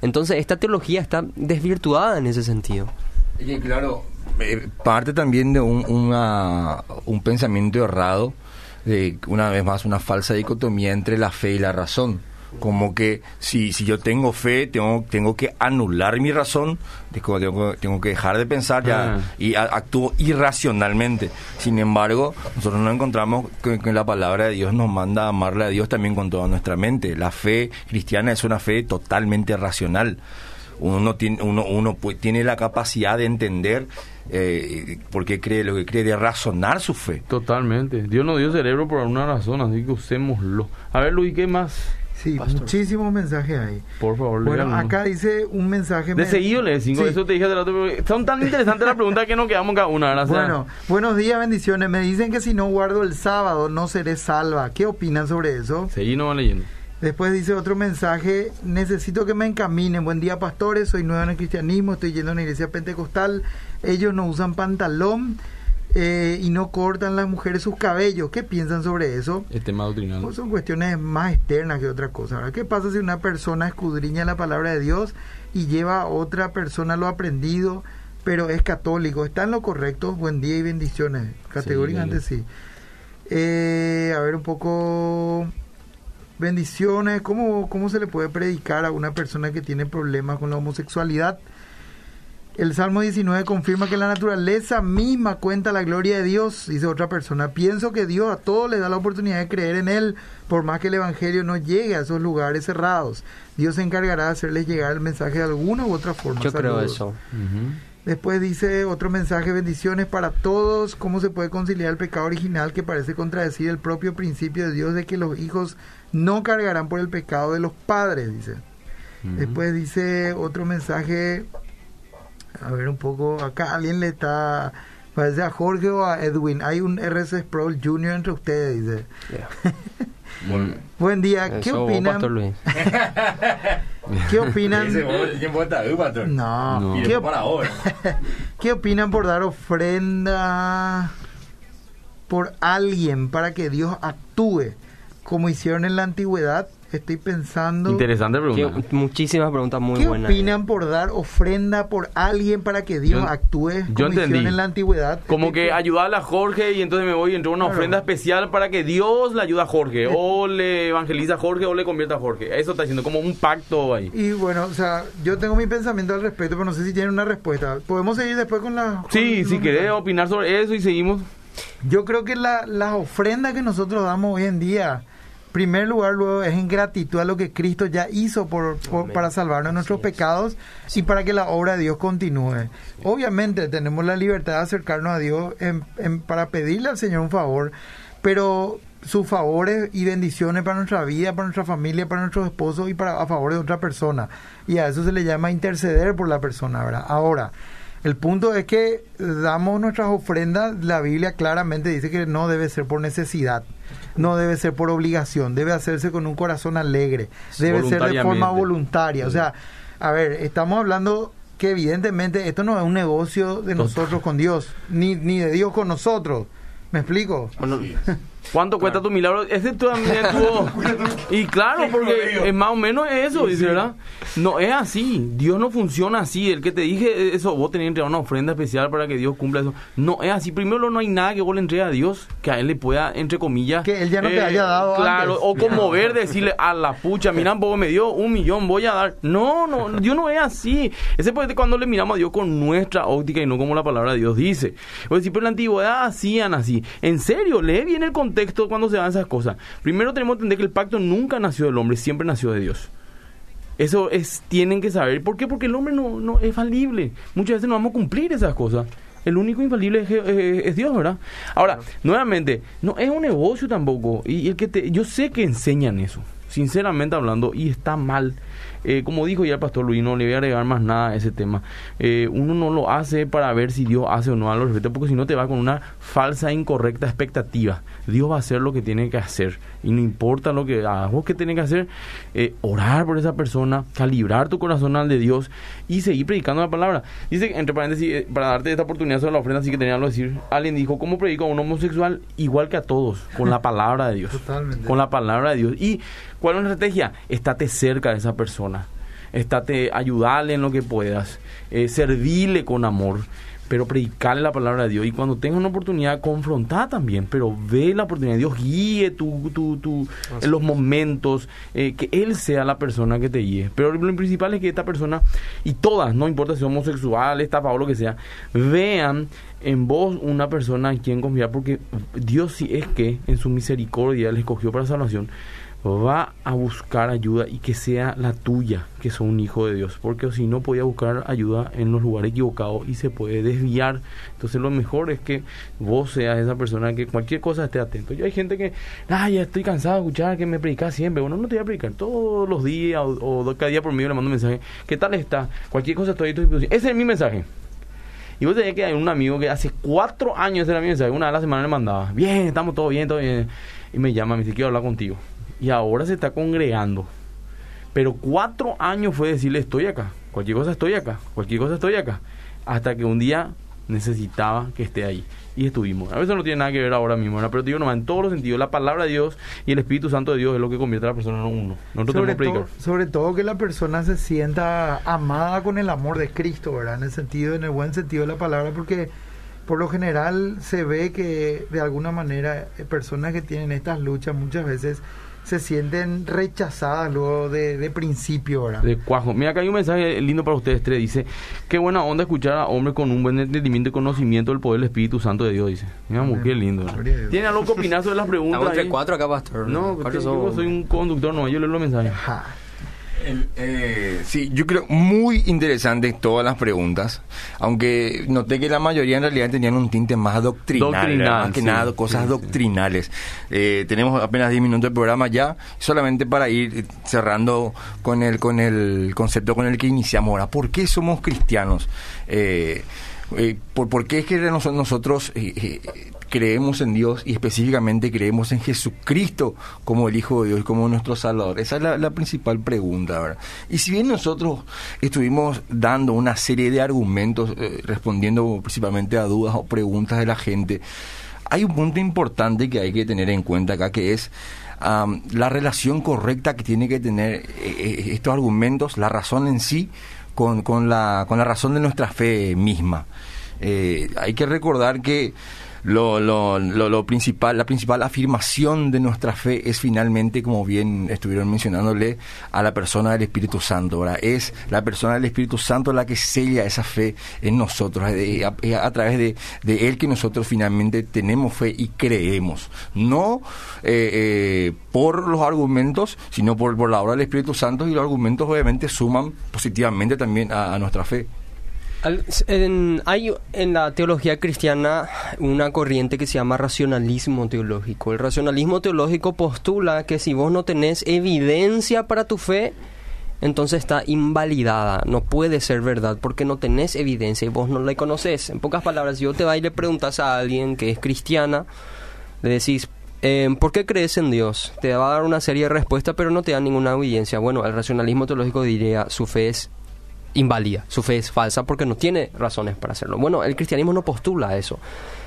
Entonces, esta teología está desvirtuada en ese sentido. Y claro, eh, parte también de un, un pensamiento errado, de una vez más una falsa dicotomía entre la fe y la razón. Como que si, si yo tengo fe, tengo, tengo que anular mi razón, tengo, tengo que dejar de pensar ya ah. y actúo irracionalmente. Sin embargo, nosotros nos encontramos que, que, la palabra de Dios nos manda a amarle a Dios también con toda nuestra mente. La fe cristiana es una fe totalmente racional uno tiene, uno, uno tiene la capacidad de entender eh, por qué cree lo que cree, de razonar su fe. Totalmente. Dios nos dio cerebro por alguna razón, así que usémoslo. A ver, Luis, ¿qué más? Sí, muchísimos mensajes ahí. Por favor, Bueno, acá dice un mensaje. De seguido le cinco, eso te dije de la otra. Son tan interesantes las preguntas que nos quedamos cada una. Gracias. Bueno, buenos días, bendiciones. Me dicen que si no guardo el sábado no seré salva. ¿Qué opinan sobre eso? Seguí no va leyendo. Después dice otro mensaje, necesito que me encaminen. Buen día, pastores, soy nuevo en el cristianismo, estoy yendo a una iglesia pentecostal. Ellos no usan pantalón eh, y no cortan las mujeres sus cabellos. ¿Qué piensan sobre eso? El tema doctrinal. Pues son cuestiones más externas que otra cosa. ¿Qué pasa si una persona escudriña la palabra de Dios y lleva a otra persona lo aprendido, pero es católico? ¿Está en lo correcto? Buen día y bendiciones. Categóricamente sí. Eh, a ver un poco bendiciones, ¿cómo, ¿cómo se le puede predicar a una persona que tiene problemas con la homosexualidad? El Salmo 19 confirma que la naturaleza misma cuenta la gloria de Dios, dice otra persona. Pienso que Dios a todos les da la oportunidad de creer en Él, por más que el Evangelio no llegue a esos lugares cerrados. Dios se encargará de hacerles llegar el mensaje de alguna u otra forma. Yo creo eso. Después dice otro mensaje, bendiciones para todos. ¿Cómo se puede conciliar el pecado original que parece contradecir el propio principio de Dios de que los hijos no cargarán por el pecado de los padres? Dice. Después dice otro mensaje, a ver un poco, acá alguien le está, parece a Jorge o a Edwin, hay un RC Sproul Junior entre ustedes, dice. Buen día, ¿qué Eso, opinan? ¿Qué opinan? No. No, No. ¿Qué, para ahora. ¿Qué opinan por dar ofrenda por alguien para que Dios actúe como hicieron en la antigüedad? Estoy pensando. Interesante Que- pregunta. muchísimas preguntas muy ¿Qué buenas. opinan por dar ofrenda por alguien para que Dios Yo- actúe yo como entendí. en la antigüedad? Como Estoy- que ayudarle a Jorge y entonces me voy y entro una Claro. ofrenda especial para que Dios le ayude a Jorge. O le evangeliza a Jorge o le convierta a Jorge. Eso está haciendo como un pacto ahí. Y bueno, o sea, yo tengo mi pensamiento al respecto, pero no sé si tienen una respuesta. ¿Podemos seguir después con la... Sí, con si los querés opinar sobre eso y seguimos. Yo creo que la- las ofrendas que nosotros damos hoy en día, primer lugar, luego es en gratitud a lo que Cristo ya hizo por, para salvarnos de nuestros pecados y para que la obra de Dios continúe. Obviamente tenemos la libertad de acercarnos a Dios en- en- para pedirle al Señor un favor, pero sus favores y bendiciones para nuestra vida, para nuestra familia, para nuestros esposos y para a favor de otra persona. Y a eso se le llama interceder por la persona, ¿verdad? Ahora, el punto es que damos nuestras ofrendas, la Biblia claramente dice que no debe ser por necesidad, no debe ser por obligación, debe hacerse con un corazón alegre, debe ser de forma voluntaria. O sea, a ver, estamos hablando que evidentemente esto no es un negocio de nosotros con Dios, ni, ni de Dios con nosotros. ¿Me explico? Bueno, ¿Cuánto cuesta tu milagro? Ese también tuvo... Y claro, porque es más o menos eso, dice, ¿verdad? No, es así. Dios no funciona así. El que te dije eso, vos tenés que entregar una ofrenda especial para que Dios cumpla eso. No, es así. Primero, no hay nada que vos le entregues a Dios que a Él le pueda, entre comillas... eh, Que Él ya no te haya dado Claro, antes. o como ver, decirle a la pucha, mira, poco me dio un millón, voy a dar. No, no, Dios no es así. Ese es cuando le miramos a Dios con nuestra óptica y no como la palabra de Dios dice. Pues si por la antigüedad hacían así. En serio, lee bien el contexto cuando se dan esas cosas. Primero tenemos que entender que el pacto nunca nació del hombre, siempre nació de Dios. Eso es, tienen que saber. ¿Por qué? Porque el hombre no, no es falible. Muchas veces no vamos a cumplir esas cosas. El único infalible es, es- es Dios, ¿verdad? Ahora, nuevamente, no es un negocio tampoco. Y, y el que te, yo sé que enseñan eso, sinceramente hablando, y está mal. Eh, como dijo ya el pastor Luis, no le voy a agregar más nada a ese tema. Eh, uno no lo hace para ver si Dios hace o no a los respetos, porque si no te va con una falsa, incorrecta expectativa. Dios va a hacer lo que tiene que hacer. Y no importa lo que hagas, vos que tenés que hacer, eh, orar por esa persona, calibrar tu corazón al de Dios y seguir predicando la palabra. Dice, entre paréntesis, eh, para darte esta oportunidad sobre la ofrenda, sí que tenía algo que decir. Alguien dijo, ¿cómo predico a un homosexual? Igual que a todos, con la palabra de Dios. Totalmente. Con la palabra de Dios. ¿Y cuál es la estrategia? Estate cerca de esa persona. Estate, ayudarle en lo que puedas. Eh, servirle con amor. Pero predicarle la palabra de Dios. Y cuando tengas una oportunidad, confrontar también. Pero ve la oportunidad. Dios guíe tu, tu, tu, en los momentos. eh, que Él sea la persona que te guíe. Pero lo principal es que esta persona, y todas, no importa si son homosexuales, estafa o lo que sea, vean en vos una persona en quien confiar. Porque Dios, si es que en su misericordia le escogió para salvación, va a buscar ayuda y que sea la tuya, que sos un hijo de Dios, porque si no podía buscar ayuda en los lugares equivocados y se puede desviar. Entonces lo mejor es que vos seas esa persona que cualquier cosa esté atento. Yo hay gente que, ah, ya estoy cansado de escuchar que me predicas siempre. Bueno, no te voy a predicar todos los días o, o cada día por medio le mando un mensaje. ¿Qué tal está? Cualquier cosa estoy a tu disposición. Ese es mi mensaje. Y vos tenés que hay un amigo que hace cuatro años era mi mensaje, una vez a la semana le mandaba, bien, estamos todos bien, todo bien. Y me llama, me dice, quiero hablar contigo. Y ahora se está congregando. Pero cuatro años fue decirle, estoy acá, cualquier cosa estoy acá, cualquier cosa estoy acá. Hasta que un día necesitaba que esté ahí. Y estuvimos. A veces no tiene nada que ver ahora mismo, ¿verdad? pero digo, no, en todos los sentidos, la palabra de Dios y el Espíritu Santo de Dios es lo que convierte a la persona en uno. Nosotros sobre, tenemos sobre todo que la persona se sienta amada con el amor de Cristo, ¿verdad? En el sentido, en el buen sentido de la palabra, porque por lo general se ve que de alguna manera eh, personas que tienen estas luchas muchas veces se sienten rechazadas luego de, de principio, ¿verdad? De cuajo. Mira, acá hay un mensaje lindo para ustedes tres. Dice, qué buena onda escuchar a hombres con un buen entendimiento y conocimiento del poder del Espíritu Santo de Dios, dice. Mira, Amén. qué lindo. ¿verdad? ¿Tiene algo que opinar sobre las preguntas? Estamos entre cuatro acá, pastor. No, Cuatro yo soy un conductor, no, yo leo los mensajes. Ja. El, eh, sí, yo creo muy interesante todas las preguntas, aunque noté que la mayoría en realidad tenían un tinte más doctrinal, Doctrinal, más que sí, nada cosas sí, sí. doctrinales. Eh, tenemos apenas 10 minutos de programa ya, solamente para ir cerrando con el con el concepto con el que iniciamos ahora. ¿Por qué somos cristianos? Eh, eh, por, por qué es que nos- nosotros eh, eh, creemos en Dios y específicamente creemos en Jesucristo como el Hijo de Dios, como nuestro Salvador? Esa es la, principal pregunta, ¿verdad? Y si bien nosotros estuvimos dando una serie de argumentos, eh, respondiendo principalmente a dudas o preguntas de la gente, hay un punto importante que hay que tener en cuenta acá, que es la relación correcta que tiene que tener eh, eh, estos argumentos, la razón en sí, con, con, la, con la razón de nuestra fe misma. Hay que recordar que lo, lo, lo, lo principal, la principal afirmación de nuestra fe es finalmente, como bien estuvieron mencionándole, a la persona del Espíritu Santo. ¿verdad? Es la persona del Espíritu Santo la que sella esa fe en nosotros. Es a, es a través de, de Él que nosotros finalmente tenemos fe y creemos. No eh, eh, por los argumentos, sino por, por la obra del Espíritu Santo y los argumentos obviamente suman positivamente también a nuestra fe. Hay en la teología cristiana una corriente que se llama racionalismo teológico. El racionalismo teológico postula que si vos no tenés evidencia para tu fe, entonces está invalidada, no puede ser verdad porque no tenés evidencia y vos no la conoces. En pocas palabras, si yo te vas y le preguntas a alguien que es cristiana, le decís, eh, ¿por qué crees en Dios? Te va a dar una serie de respuestas, pero no te da ninguna evidencia. Bueno, el racionalismo teológico diría, su fe es inválida, su fe es falsa porque no tiene razones para hacerlo. Bueno, el cristianismo no postula eso.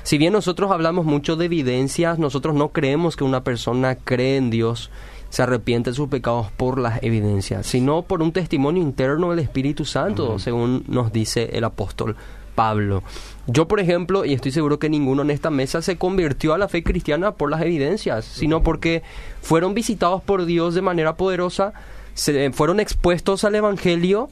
Si bien nosotros hablamos mucho de evidencias, nosotros no creemos que una persona cree en Dios, se arrepiente de sus pecados por las evidencias, sino por un testimonio interno del Espíritu Santo, según nos dice el apóstol Pablo. Yo, por ejemplo, y estoy seguro que ninguno en esta mesa se convirtió a la fe cristiana por las evidencias, sino porque fueron visitados por Dios de manera poderosa, se fueron expuestos al Evangelio,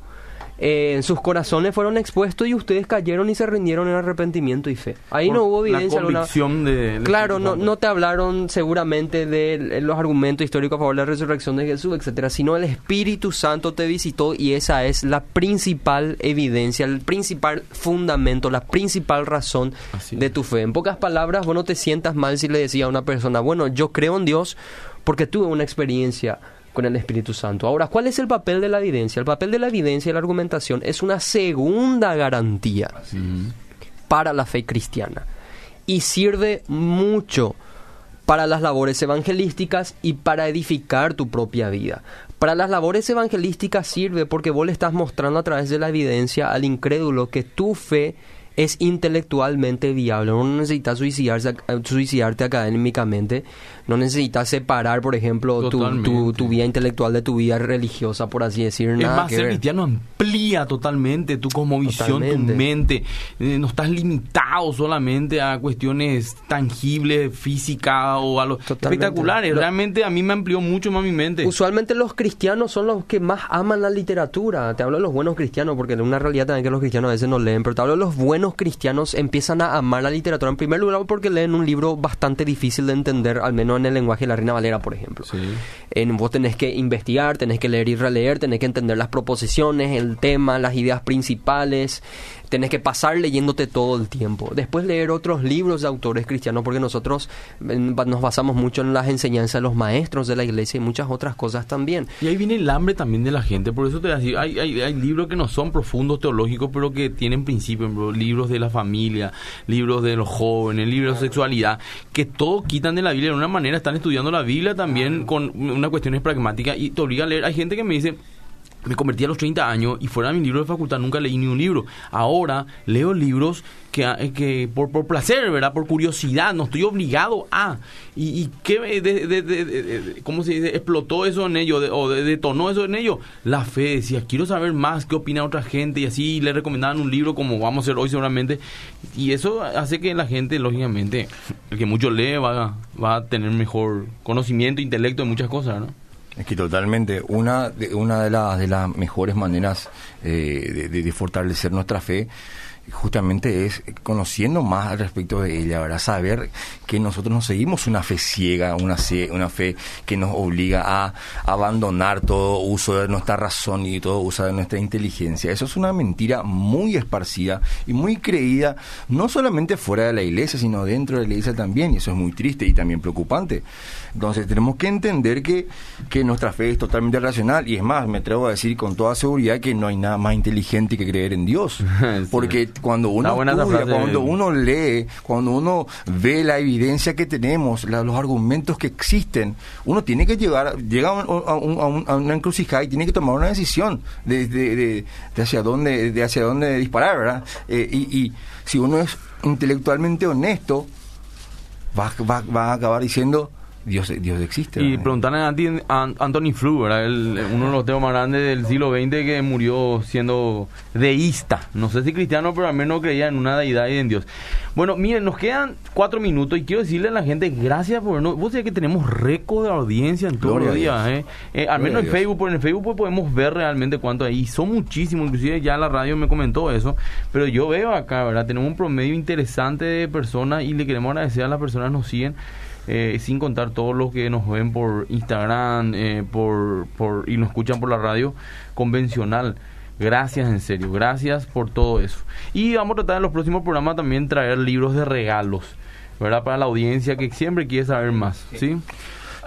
eh, en sus corazones fueron expuestos y ustedes cayeron y se rindieron en arrepentimiento y fe. Ahí Por no hubo la evidencia alguna. convicción de- Claro, no, no te hablaron seguramente de los argumentos históricos a favor de la resurrección de Jesús, etcétera, sino el Espíritu Santo te visitó y esa es la principal evidencia, el principal fundamento, la principal razón de tu fe. En pocas palabras, vos no te sientas mal si le decía a una persona, bueno, yo creo en Dios porque tuve una experiencia con el Espíritu Santo. Ahora, ¿cuál es el papel de la evidencia? El papel de la evidencia y la argumentación es una segunda garantía para la fe cristiana y sirve mucho para las labores evangelísticas y para edificar tu propia vida. Para las labores evangelísticas sirve porque vos le estás mostrando a través de la evidencia al incrédulo que tu fe es intelectualmente viable. No necesitas suicidarse, suicidarte académicamente, no necesitas separar, por ejemplo, tu, tu, vida intelectual de tu vida religiosa, por así decir. Es más, que ser ver. cristiano amplía totalmente tu cosmovisión, Totalmente. tu mente. Eh, no estás limitado solamente a cuestiones tangibles, físicas o a los Totalmente. espectaculares. Realmente a mí me amplió mucho más mi mente. Usualmente los cristianos son los que más aman la literatura. Te hablo de los buenos cristianos, porque en una realidad también que los cristianos a veces no leen, pero te hablo de los buenos cristianos empiezan a amar la literatura. En primer lugar porque leen un libro bastante difícil de entender, al menos en el lenguaje de la Reina Valera, por ejemplo. Sí. En, vos tenés que investigar, tenés que leer y releer, tenés que entender las proposiciones, el tema, las ideas principales, tenés que pasar leyéndote todo el tiempo. Después leer otros libros de autores cristianos, porque nosotros nos basamos mucho en las enseñanzas de los maestros de la iglesia y muchas otras cosas también. Y ahí viene el hambre también de la gente. Por eso te decir, hay, hay, hay libros que no son profundos teológicos, pero que tienen principios. bro. Libros de la familia, libros de los jóvenes, libros de sexualidad, que todo quitan de la Biblia. De una manera están estudiando la Biblia también con unas cuestiones pragmáticas y te obliga a leer. Hay gente que me dice, me convertí a los 30 años y fuera de mi libro de facultad nunca leí ni un libro. Ahora leo libros que, eh, que por, por placer, ¿verdad? Por curiosidad, no estoy obligado a. ¿Y, qué cómo se dice? explotó eso en ellos o detonó eso en ellos? La fe, decía, quiero saber más qué opina otra gente y así le recomendaban un libro como vamos a hacer hoy seguramente. Y eso hace que la gente, lógicamente, el que mucho lee va, va a tener mejor conocimiento, intelecto de muchas cosas, ¿no? Es que totalmente, una de, una de, las de las mejores maneras eh, de, fortalecer nuestra fe justamente es conociendo más al respecto de ella, ¿verdad? Saber que nosotros no seguimos una fe ciega, una, una fe que nos obliga a abandonar todo uso de nuestra razón y todo uso de nuestra inteligencia. Eso es una mentira muy esparcida y muy creída, no solamente fuera de la iglesia, sino dentro de la iglesia también, y eso es muy triste y también preocupante. Entonces tenemos que entender que, que nuestra fe es totalmente racional y es más, me atrevo a decir con toda seguridad que no hay nada más inteligente que creer en Dios. Porque cuando uno estudia, cuando uno lee, cuando uno ve la evidencia que tenemos, los argumentos que existen, uno tiene que llegar, llega a, una encrucijada y tiene que tomar una decisión de, de, hacia dónde, de hacia dónde disparar, ¿verdad? Eh, y, y si uno es intelectualmente honesto, va, va, va a acabar diciendo Dios, Dios existe. Y preguntarle a, Anthony Flew, uno de los temas más grandes del siglo XX que murió siendo deísta. No sé si cristiano, pero al menos creía en una deidad y en Dios. Bueno, miren, nos quedan cuatro minutos y quiero decirle a la gente gracias por... No, vos sabés que tenemos récord de audiencia en todos los días. ¿eh? Eh, al menos en Facebook, por en Facebook pues, podemos ver realmente cuánto hay. Son muchísimos, inclusive ya la radio me comentó eso. Pero yo veo acá, ¿verdad? Tenemos un promedio interesante de personas y le queremos agradecer a las personas que nos siguen. Eh, sin contar todos los que nos ven por Instagram eh, por, por, y nos escuchan por la radio convencional. Gracias, en serio, gracias por todo eso. Y vamos a tratar en los próximos programas también traer libros de regalos, ¿verdad? Para la audiencia que siempre quiere saber más, ¿sí?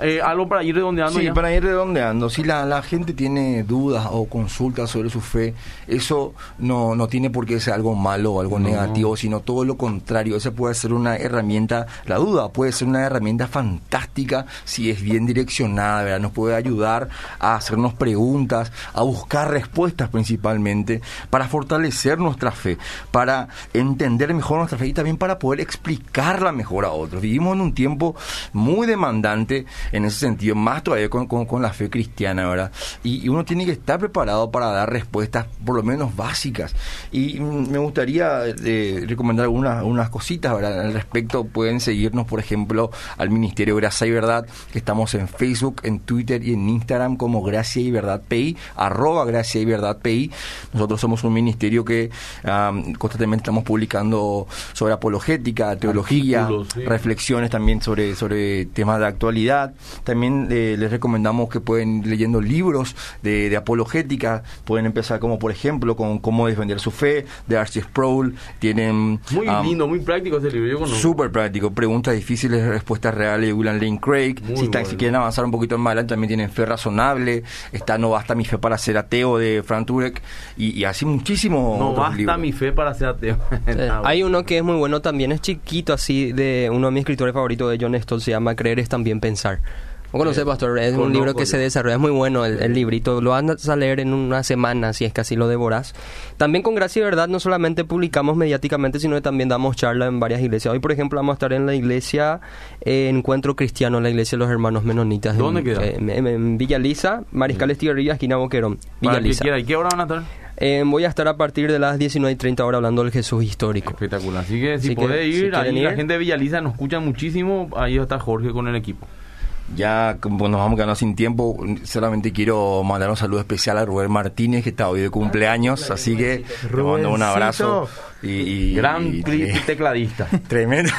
Eh, algo para ir redondeando. Sí, para ir redondeando. Si la, la, gente tiene dudas o consultas sobre su fe, eso no, no tiene por qué ser algo malo o algo negativo, sino todo lo contrario. Esa puede ser una herramienta, la duda puede ser una herramienta fantástica si es bien direccionada, ¿verdad? Nos puede ayudar a hacernos preguntas, a buscar respuestas principalmente, para fortalecer nuestra fe, para entender mejor nuestra fe y también para poder explicarla mejor a otros. Vivimos en un tiempo muy demandante en ese sentido, más todavía con, con, la fe cristiana, ¿verdad? Y, uno tiene que estar preparado para dar respuestas por lo menos básicas. Y me gustaría eh, recomendar algunas, unas cositas, ¿verdad? Al respecto, pueden seguirnos, por ejemplo, al Ministerio Gracia y Verdad, que estamos en Facebook, en Twitter y en Instagram como Gracia y Verdad PI, arroba Gracia y Verdad PI. Nosotros somos un ministerio que constantemente estamos publicando sobre apologética, teología, reflexiones también sobre, sobre temas de actualidad también eh, les recomendamos que pueden ir leyendo libros de, apologética. Pueden empezar como, por ejemplo, con Cómo defender su fe, de Archie Sproul. Tienen... Muy lindo, muy práctico ese libro. Súper práctico. Preguntas difíciles, respuestas reales de William Lane Craig. Si, si, quieren avanzar un poquito más adelante, también tienen Fe Razonable. Está No Basta Mi Fe para Ser Ateo, de Frank Turek. Y, así muchísimo No Basta Mi Fe para Ser Ateo. Hay uno que es muy bueno también, es chiquito así, de uno de mis escritores favoritos de John Stoll, se llama Creer es también pensar. ¿No conoces, Pastor? Es un libro que se desarrolla, es muy bueno el, librito. Lo vas a leer en una semana, si es que así lo devoras. También con Gracia y Verdad no solamente publicamos mediáticamente, sino que también damos charla en varias iglesias. Hoy, por ejemplo, vamos a estar en la iglesia eh, Encuentro Cristiano, la iglesia de los hermanos menonitas. ¿Dónde en, queda? Eh, en, Villa Lisa, Mariscal Estigarribia, esquina Boquerón. Villa Lisa. ¿Y qué hora van a estar? Eh, voy a estar a partir de las 19 y 30 horas hablando del Jesús histórico. Espectacular. Así que si puede ir, ahí la gente de Villaliza nos escucha muchísimo. Ahí está Jorge con el equipo. Ya como nos vamos quedando sin tiempo, solamente quiero mandar un saludo especial a Rubén Martínez, que está hoy de cumpleaños, así que te mando un abrazo. Y, Gran tecladista. Tremendo.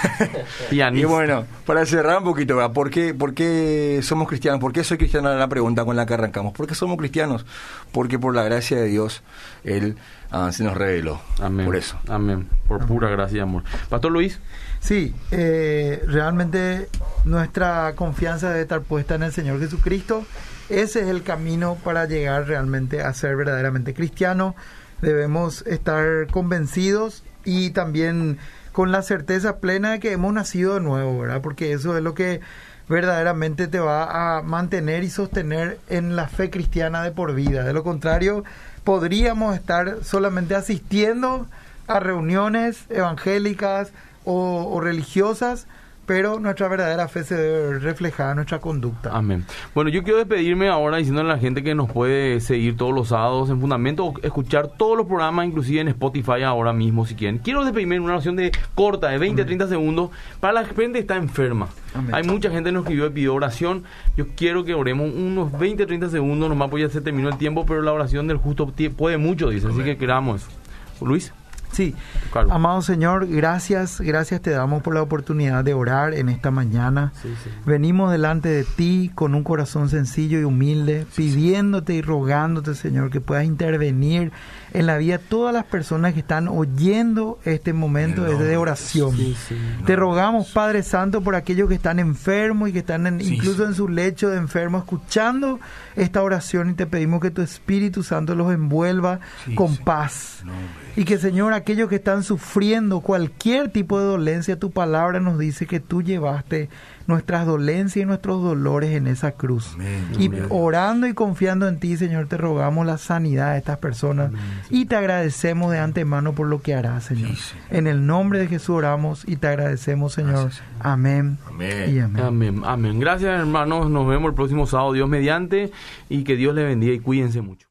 y bueno, para cerrar un poquito, ¿por qué, ¿por qué somos cristianos? ¿Por qué soy cristiano? La pregunta con la que arrancamos. ¿Por qué somos cristianos? Porque por la gracia de Dios, Él ah, se nos reveló. Amén. Por eso. Amén. Por pura gracia y amor. Pastor Luis. Sí, eh, realmente nuestra confianza debe estar puesta en el Señor Jesucristo. Ese es el camino para llegar realmente a ser verdaderamente cristiano. Debemos estar convencidos y también con la certeza plena de que hemos nacido de nuevo, ¿verdad? Porque eso es lo que verdaderamente te va a mantener y sostener en la fe cristiana de por vida. De lo contrario, podríamos estar solamente asistiendo a reuniones evangélicas o, o religiosas, pero nuestra verdadera fe se debe reflejar en nuestra conducta. Amén. Bueno, yo quiero despedirme ahora diciéndole a la gente que nos puede seguir todos los sábados en Fundamento o escuchar todos los programas, inclusive en Spotify ahora mismo si quieren. Quiero despedirme en una oración de corta, de 20, 30 segundos, para la gente que está enferma. Amén. Hay mucha gente que nos escribió y pidió oración. Yo quiero que oremos unos 20, 30 segundos, nomás pues ya se terminó el tiempo, pero la oración del justo puede mucho, dice. Así que queramos eso. Luis. Sí, amado Señor, gracias, gracias te damos por la oportunidad de orar en esta mañana. Venimos delante de ti con un corazón sencillo y humilde, pidiéndote y rogándote, Señor, que puedas intervenir en la vida de todas las personas que están oyendo este momento de, oración. Te rogamos, Padre Santo, por aquellos que están enfermos y que están en- incluso en su lecho de enfermo escuchando esta oración y te pedimos que tu Espíritu Santo los envuelva con paz. Y que Señor, aquellos que están sufriendo cualquier tipo de dolencia, tu palabra nos dice que tú llevaste nuestras dolencias y nuestros dolores en esa cruz. Amén. Y orando y confiando en ti, Señor, te rogamos la sanidad de estas personas y te agradecemos de antemano por lo que harás, Señor. Sí, Señor. En el nombre de Jesús oramos y te agradecemos, Señor. Gracias, Señor. Amén. Amén. Y amén. Amén, amén. Gracias, hermanos. Nos vemos el próximo sábado, Dios mediante, y que Dios le bendiga y cuídense mucho.